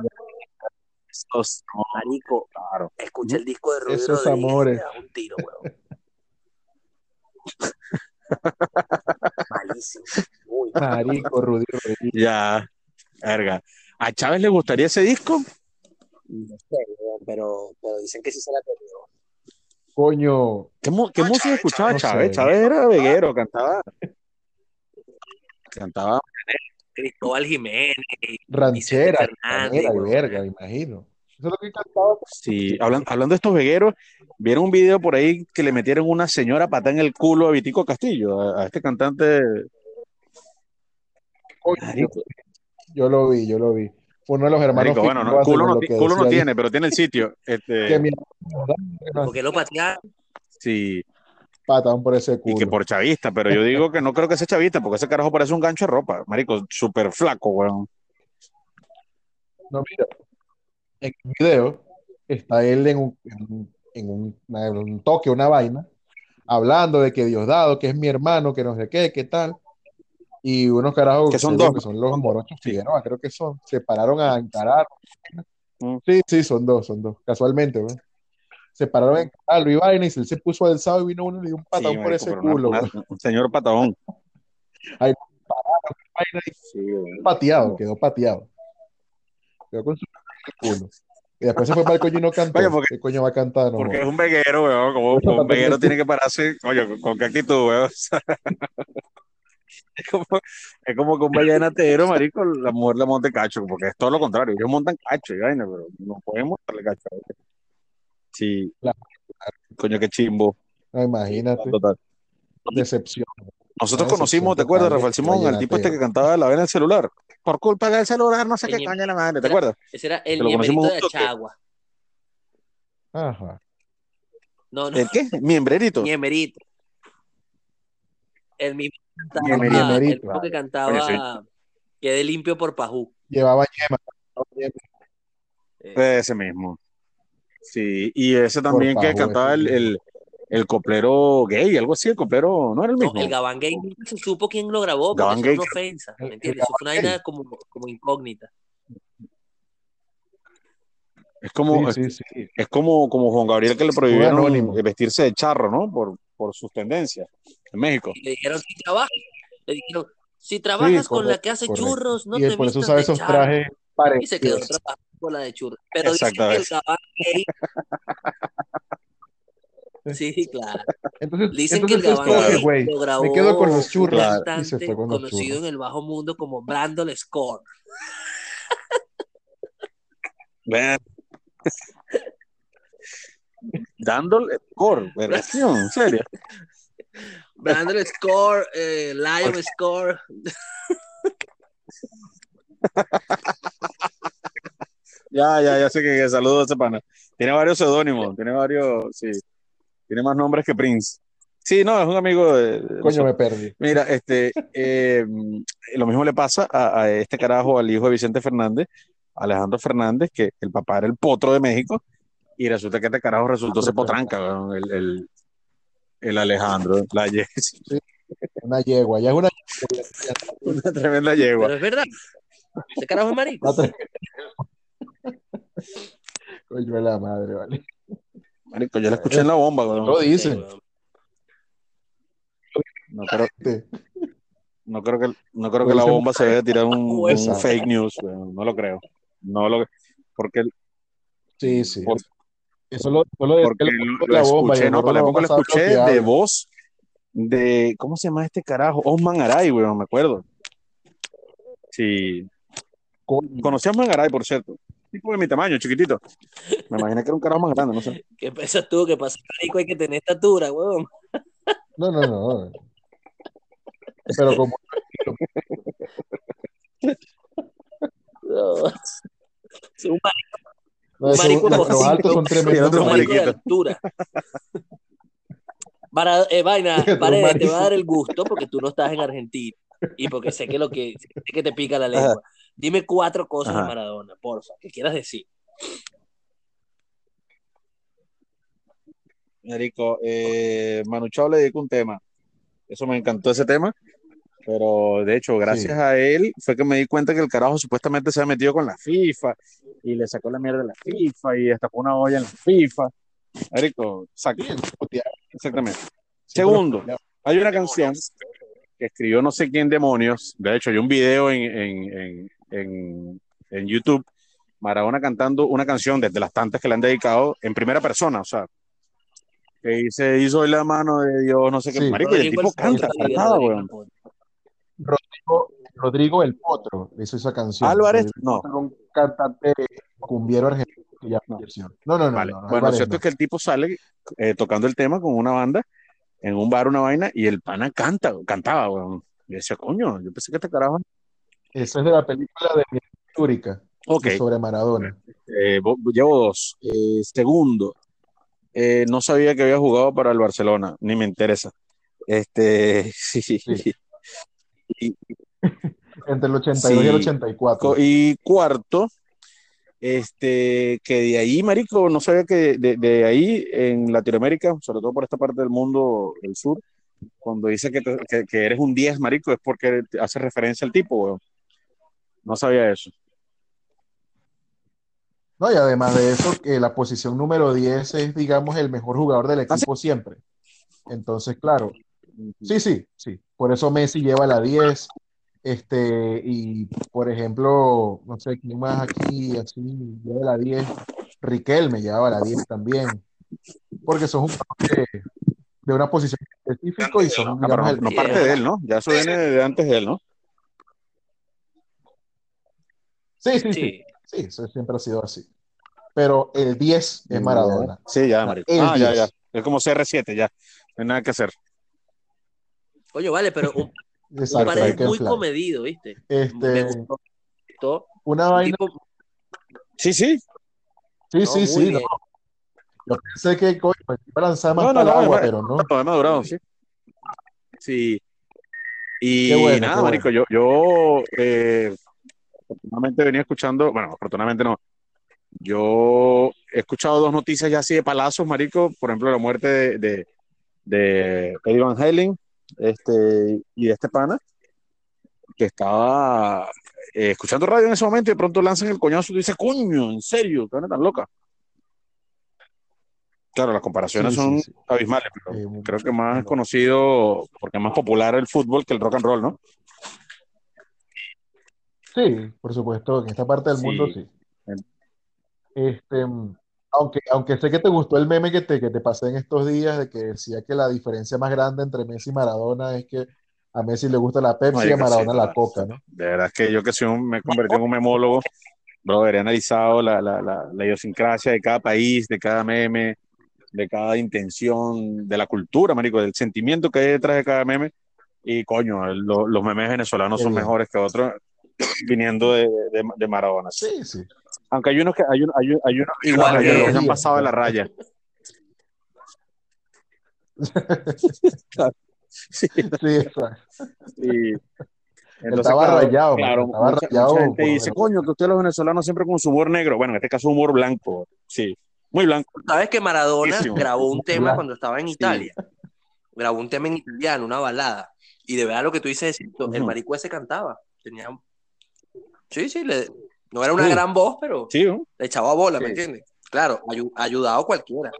esos- marico, claro. escucha el disco de Rudy Esos Rodríguez y amores. te das un tiro, weón. Malísimo. Muy mal. Marico, Rudy Rodríguez. Ya, verga. ¿A Chávez le gustaría ese disco? No sé, pero, pero dicen que sí se la perdió. Coño, ¿Qué, qué música escuchaba Chávez? Chávez era veguero, cantaba. Cantaba. Cristóbal Jiménez, ranchera, Fernández, ranchera y huevón. verga, me imagino. Eso es lo que cantaba. Sí, hablan- hablando de estos vegueros, vieron un video por ahí que le metieron una señora pata en el culo a Vitico Castillo, a, a este cantante. Coño, yo lo vi, yo lo vi. Fue uno de los hermanos marico, bueno, no, culo, no, culo tiene, pero tiene el sitio. Este, Que mi ¿Por qué lo patearon? sí, pataban por ese y culo. que por chavista, pero yo digo que no creo que sea chavista, porque ese carajo parece un gancho de ropa, marico, súper flaco, weón. No, mira, en el video está él en un, en un, en un- una- en un toque, una vaina, hablando de que Diosdado, que es mi hermano, que no sé qué, qué tal. Y unos carajos Que son dos, que son los morochos Sí. Figueroa, creo que son, se pararon a encarar. Mm. Sí, sí, son dos, son dos, casualmente, ¿no? Se pararon a encararlo y vaina, y él se puso alzado y vino uno y dio un Sí, patón por ese una- culo, una- güey. un señor patadón. Ahí Sí, weón. pateado, quedó pateado. Quedó con su culo. Y después se fue para el coño y no cantó. Oye, porque- ¿Qué coño va a cantar? No, Porque es un veguero, weón. Como, como un veguero tiene que pararse, oye, ¿con, con qué actitud, weón? es, como, es como que un vallenatero, marico, la mujer le monte cacho, porque es todo lo contrario. Ellos montan cacho y vaina, pero no pueden montarle cacho. Sí, Claro. coño, qué chimbo. No, imagínate. Total. Decepción. Nosotros conocimos, ¿te acuerdas, de Rafael Simón? El tipo este que cantaba la vena del celular. Por culpa del celular, no sé qué Ñe- caña la madre, ¿te Era- acuerdas? Ese era el miembrito de que- Achagua. Ajá. No, no, ¿El qué? Miembrerito. Ñemerito. El mismo, Cantaba, el que cantaba Quede limpio por Pajú. Llevaba yema. Eh, Ese mismo. Sí, y ese también que cantaba el, el, el coplero gay, algo así, el coplero, ¿no era el no, mismo? el Gabán Gay nunca se supo quién lo grabó, porque Gabán eso Gay. es una ofensa, ¿me entiendes? Eso fue una vaina como, como incógnita. Es como, Sí, sí, sí. es como, como Juan Gabriel que le prohibieron vestirse de charro, ¿no? Por, por sus tendencias en México. Y le dijeron, si trabajas, le dijeron, si trabajas con la que hace correcto. churros, no y te por eso vistas usaba de esos charro. trajes Y se quedó parecidos. trabajando con la de churros. Pero dicen que el Gay... Sí, claro. Entonces, Dicen que el entonces Gabán que, lo grabó me quedo con los churros y se fue con los conocido churros. en el bajo mundo como Brandon Score. Vean. Dándole score, versión, en serio. Brandon Score, eh, Lion Score. Ya, ya, ya sé que, que saludo a ese pana. Tiene varios seudónimos, tiene varios, sí. Tiene más nombres que Prince. Sí, no, es un amigo de, de Coño, me perdí. Mira, este, eh, lo mismo le pasa a, a este carajo, al hijo de Vicente Fernández, Alejandro Fernández, que el papá era el potro de México, y resulta que este carajo resultó ser potranca, el, el, el Alejandro, la ye- Una yegua, ya es una una tremenda yegua. Pero es verdad. Ese carajo es marico. Coño de la madre, vale. Marico, yo la escuché en la bomba, weón. Lo dicen. No creo, no creo que, no creo que la bomba se vaya a tirar un, fake news. No lo creo. No lo porque, Sí, sí. por- Eso lo, eso lo decía porque lo, lo de escuché, no, para la de época lo escuché de voz de, ¿cómo se llama este carajo? Osman Aray, weón, me acuerdo. Sí, conocí a Osman Aray, por cierto. Tipo de mi tamaño, chiquitito. Me imaginé que era un carajo más grande, no sé. ¿Qué piensas tú? Que para ser marico hay que tener estatura, weón. No, no, no. Pero como No. Es un no, eso- marico los cosito. altos son Y tremendos. otro un marico de altura. Para, eh, vaina, Otro Paredes, te va a dar el gusto porque tú no estás en Argentina y porque sé que lo que sé que te pica la lengua. Dime cuatro cosas de. Maradona, porfa, que quieras decir. Marico, eh, Manu Chao le dedico un tema. Eso me encantó ese tema. Pero de hecho, gracias Sí. a él fue que me di cuenta que el carajo supuestamente se había metido con la FIFA y le sacó la mierda de la FIFA y destapó una olla en la FIFA. Marico, exactamente. Segundo, hay una canción que escribió no sé quién demonios. De hecho, hay un video en, en, en, en, en YouTube, Maradona cantando una canción desde las tantas que le han dedicado en primera persona, o sea, que dice, hizo la mano de Dios, no sé qué. Sí. Marico, y el tipo el canta, weón. Rodrigo, Rodrigo el Potro hizo esa canción. Álvarez, no. Un cantante cumbiero argentino que ya No. falleció. No, no, no. Vale. no, no, bueno, lo cierto no. es que el tipo sale eh, tocando el tema con una banda en un bar, una vaina, y el pana canta, cantaba, weón. Y decía, coño, yo pensé que este carajo. Esa es de la película de Histórica Ok, sobre Maradona. eh, vo- llevo dos. Eh, segundo, eh, no sabía que había jugado para el Barcelona, ni me interesa. Este, sí, sí. Y, Entre el 82 y el Sí. 84. co- y cuarto, este, que de ahí, marico, no sabía que de, de ahí en Latinoamérica, sobre todo por esta parte del mundo del sur, cuando dice que, te- que, que eres un 10, marico, es porque hace referencia al tipo, weón. No sabía eso. No, y además de eso, que la posición número 10 es, digamos, el mejor jugador del ¿Ah, equipo siempre. Entonces, claro, sí, sí, sí. Por eso Messi lleva la 10. Este, y por ejemplo, no sé quién más aquí, así, lleva la 10. Riquelme llevaba la 10 también. Porque son jugadores de, de una posición específica y son, Ah, digamos, no, el- no parte de él, ¿no? Ya eso viene de antes de él, ¿no? Sí, sí, sí. Sí. Sí, eso siempre ha sido así. Pero el 10 es Maradona. Sí, ya, marico. El Ah, ya, 10. ya. Es como CR7, ya. No hay nada que hacer. Oye, vale, pero un, Exacto, Paredes muy comedido, ¿viste? Me Este, gustó. me gustó. una Un vaina. tipo, Sí, sí. Sí, no, sí, sí. no. Yo pensé que coño, me iba a lanzar más No, no, para el no, agua, pero no. No, he madurado, sí. Sí. Y Qué bueno, nada, marico, yo, yo eh, afortunadamente venía escuchando, bueno, afortunadamente no, yo he escuchado dos noticias ya así de palazos, marico, por ejemplo, la muerte de, de, de Eddie Van Halen este, y de este pana, que estaba eh, escuchando radio en ese momento y de pronto lanzan el coñazo y tú dices, coño, en serio, qué tan loca. Claro, las comparaciones Sí, son sí, sí. abismales, pero Eh, creo que más conocido porque es más popular el fútbol que el rock and roll, ¿no? Sí, por supuesto, en esta parte del mundo sí. Este, aunque, aunque sé que te gustó el meme que te, que te pasé en estos días de que decía que la diferencia más grande entre Messi y Maradona es que a Messi le gusta la Pepsi y a Marico, sí, Maradona la total. Coca, ¿no? De verdad es que yo que soy un, me he convertido en un memólogo, brother, he analizado la, la, la, la idiosincrasia de cada país, de cada meme, de cada intención, de la cultura, marico, del sentimiento que hay detrás de cada meme. Y coño, lo- los memes venezolanos Qué son mejores que otros viniendo de, de, de Maradona. Sí, sí. Aunque hay unos que hay, un- hay, un- hay unos, Igual que- unos que se han pasado de la raya. Sí, Sí, Él estaba rayado, claro, estaba mucha, rayado mucha gente por dice, ver- coño, que ustedes los venezolanos siempre con su humor negro. Bueno, en este caso humor blanco, sí, muy blanco. ¿Sabes que Maradona Muchísimo. grabó un tema Claro. cuando estaba en Italia? Grabó un tema en italiano, una balada. Y de verdad lo que tú dices es cierto, el marico ese cantaba. Tenía... Sí, sí, le- no era una gran voz, pero le echaba bola, ¿me entiendes? Claro, ayu- ayudado cualquiera.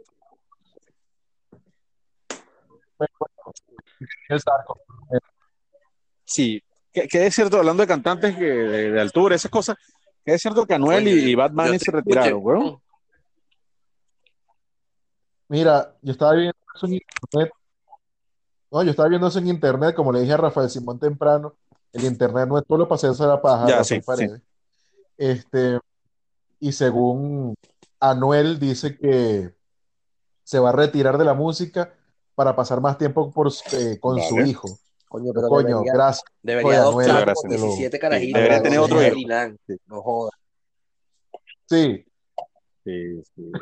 el saco. Sí, que, que es cierto, hablando de cantantes que, de, de altura, esas cosas, que es cierto que Anuel y, te se retiraron, escuché. weón. Mira, yo estaba viendo eso en internet. No, yo estaba viendo eso en internet, como le dije a Rafael Simón temprano, el internet no es solo para hacerse la paja, Ya, sí, sí. Este, y según Anuel dice que se va a retirar de la música para pasar más tiempo por, eh, con su hijo. Coño, Pero, coño, debería, gracias. debería Oye, adoptar Anuel, como gracias. 17 Sí, carajitos. debería tener otro de hijo. Sí. No jodas. Sí, Sí, sí.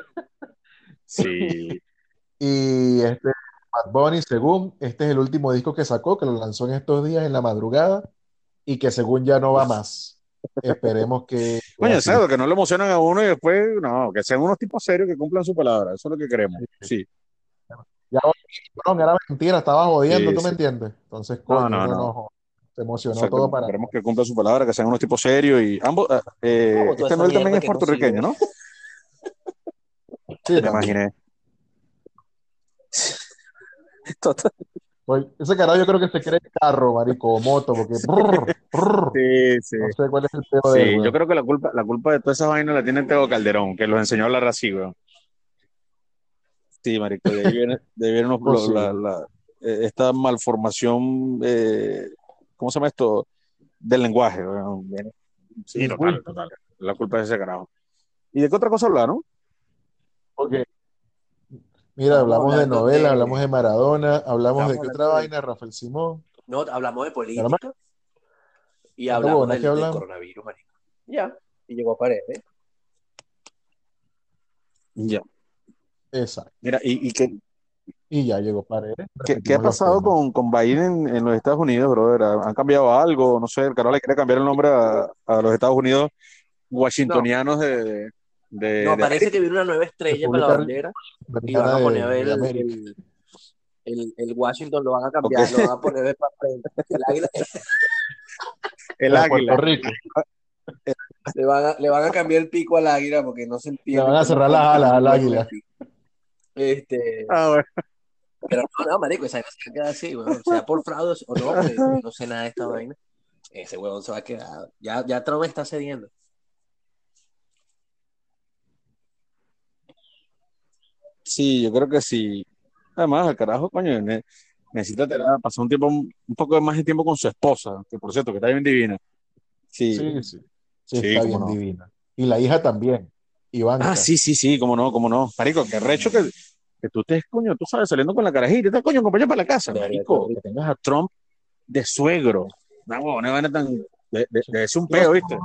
Sí, y este Bad Bunny, según, este es el último disco que sacó, que lo lanzó en estos días en la madrugada, y que según ya no va más. Esperemos que... que Coño, así. exacto, que no le emocionan a uno y después, no, que sean unos tipos serios que cumplan su palabra, eso es lo que queremos. Sí, Ya, cabrón, era mentira, estaba jodiendo, Sí, ¿tú me sí. entiendes? Entonces, No, coño, no, no. no- se emocionó todo para... queremos que cumplan su palabra, que sean unos tipos serios y ambos, eh, eh, este Anuel también es puertorriqueño. ¿no? Sí, Me también. imaginé. Total. Oye, ese carajo yo creo que se cree carro, marico, o moto, porque... Sí, sí. no sé cuál es el peor de Sí, él, yo creo que la culpa, la culpa de todas esas vainas la tiene Teo Calderón, que los enseñó a hablar así, weón. Sí, marico, de ahí viene, de ahí viene unos- Pues sí. la- la- eh, esta malformación, eh, ¿cómo se llama esto? Del lenguaje, weón. Sí, total, total. La culpa es ese carajo. ¿Y de qué otra cosa hablaron? Porque, mira, hablamos de novela, de- hablamos de Maradona, hablamos de qué otra de- vaina, Rafael Simón. No, hablamos de política y ¿Cuánta hablamos del, que del hablamos? coronavirus, marico. Ya, y llegó a Paredes. Ya. Exacto. Mira, ¿y, y qué, Y ya llegó Paredes. qué, qué ha pasado con, con Biden en, en los Estados Unidos, brother? ¿Han cambiado algo? No sé, el carajo le quiere cambiar el nombre a, a los Estados Unidos washingtonianos de, de, de- No, de parece que viene una nueva estrella para la bandera y van a poner el, el, el, el Washington, lo van a cambiar, lo van a poner de papel. El águila, el águila. Puerto Rico. le, van a, le van a cambiar el pico al águila porque no se entiende. Le van a cerrar las alas al águila. Este, Ah, bueno. pero no, no, marico, esa se va a quedar así, weón. Sea por fraude o no, no sé nada de esta vaina. Ese huevón se va a quedar. Ya, ya Trump está cediendo. Sí, yo creo que sí. Además, el carajo, coño, ne- necesita pasar un tiempo, un poco más de tiempo con su esposa, que por cierto, que está bien divina. Sí. Sí, sí. Sí, Sí, está bien no. divina. Y la hija también, Ivanka. Ah, sí, sí, sí, cómo no, cómo no. Marico, qué recho que, que tú estés, coño, tú sabes, saliendo con la carajita, coño, acompaña para la casa, marico, que tengas a Trump de suegro. No, huevón, no van tan, de, de, de ser un peo, ¿viste?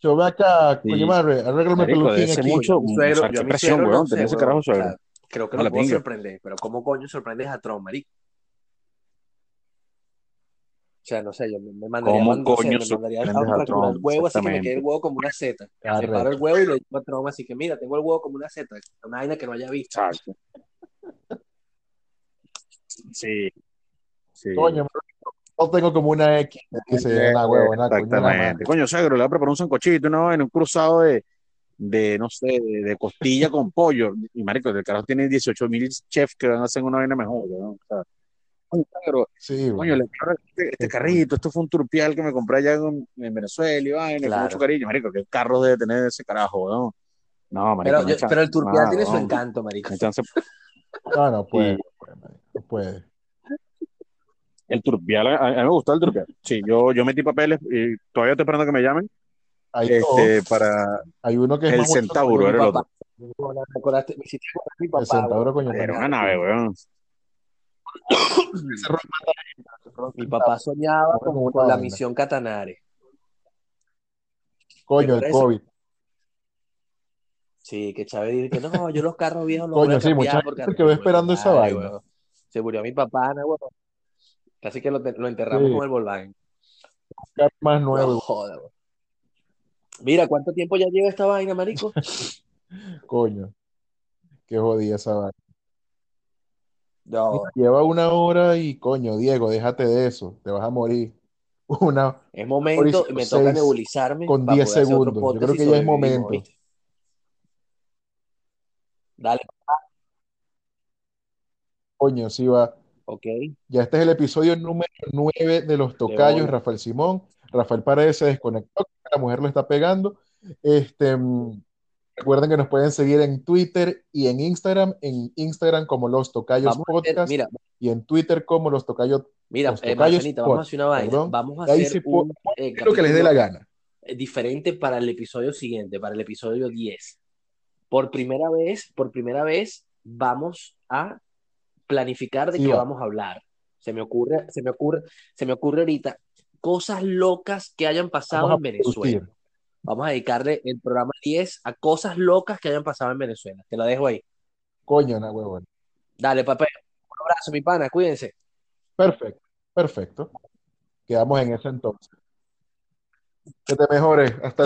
Yo ve acá, Sí. coño madre, arréglame peluquín aquí. mucho, suegro- o sea, yo a qué mi presión, suegro weón, no sé, tener ese carajo O sea, suegro. creo que No, lo puedo pinga. sorprender, pero ¿cómo coño sorprendes a Trump, marico? O sea, no sé, yo me, me mandaría, ¿Cómo man- no sé, coño me mandaría a sorprendes a fracturar el Trump? huevo así que me quede el huevo como una seta. Separo el huevo y le digo a Trump así que mira, tengo el huevo como una seta, una vaina que no haya visto. Exacto. Sí. Sí. Coño, no tengo como una X. Exactamente. Coño, suegro, le voy a preparar un sancochito, una vaina, un cruzado de, de no sé, de, de costilla con pollo. Y marico, el carajo tiene 18 mil chefs que van a hacer una vaina mejor, ¿no? O sea, coño, Sí, le quiero este, este carrito, esto fue un turpial que me compré allá en, en Venezuela y vaina, con Claro. mucho cariño. Marico, ¿qué carro debe tener ese carajo, no? No, marico, Pero, no yo- hay chance. pero el turpial Nada, tiene su weón. encanto, marico. No. No, no puede, Sí. no puede, marico, no puede. El turpial, a, a mí me gustó el turpial. Sí, yo, yo metí papeles y todavía estoy esperando que me llamen Hay este, dos. para Hay uno que es el centauro, era el otro. El papá, centauro, coño. Era una nave, weón. Mi papá soñaba con, la misión Catanare. Coño, el. COVID. Sí, que Chávez dice que no, yo los carros viejos los voy Coño, a sí, mucha cambiar gente porque arreglo, esperando esa vaina. Se murió mi papá, ¿no, weón? Casi que lo, te- lo enterramos Sí, con el Volkswagen. carro más No nuevo, weón. Mira, ¿cuánto tiempo ya lleva esta vaina, marico? coño. Qué jodida esa vaina. No, lleva una hora y, coño, Diego, déjate de eso. Te vas a morir. Una es hora y momento, me toca 06 nebulizarme con para 10 poder hacer otro segundos. Yo creo que ya es momento. ¿viste? Dale, Coño, sí va. Ok, Ya este es el episodio número 9 de Los Tocayos. Rafael Simón. Rafael Paredes se desconectó, la mujer lo está pegando. Este, mm, recuerden que nos pueden seguir en Twitter y en Instagram. En Instagram como Los Tocayos Vamos a hacer, Podcast mira, y en Twitter como Los Tocayos, mira, Los eh, Tocayos vamos a hacer una vaina. perdón. Vamos a hacer sí un eh, lo que les dé la gana. eh, diferente para el episodio siguiente, para el episodio 10. Por primera vez, por primera vez, vamos a planificar de Sí qué va. vamos a hablar. Se me ocurre, se me ocurre, se me ocurre ahorita cosas locas que hayan pasado en Venezuela. producir. Vamos a dedicarle el programa 10 a cosas locas que hayan pasado en Venezuela. Te la dejo ahí. Coño, na huevón. Dale, papá. Un abrazo, mi pana. Cuídense. Perfecto, perfecto. Quedamos en ese entonces. Que te mejores. Hasta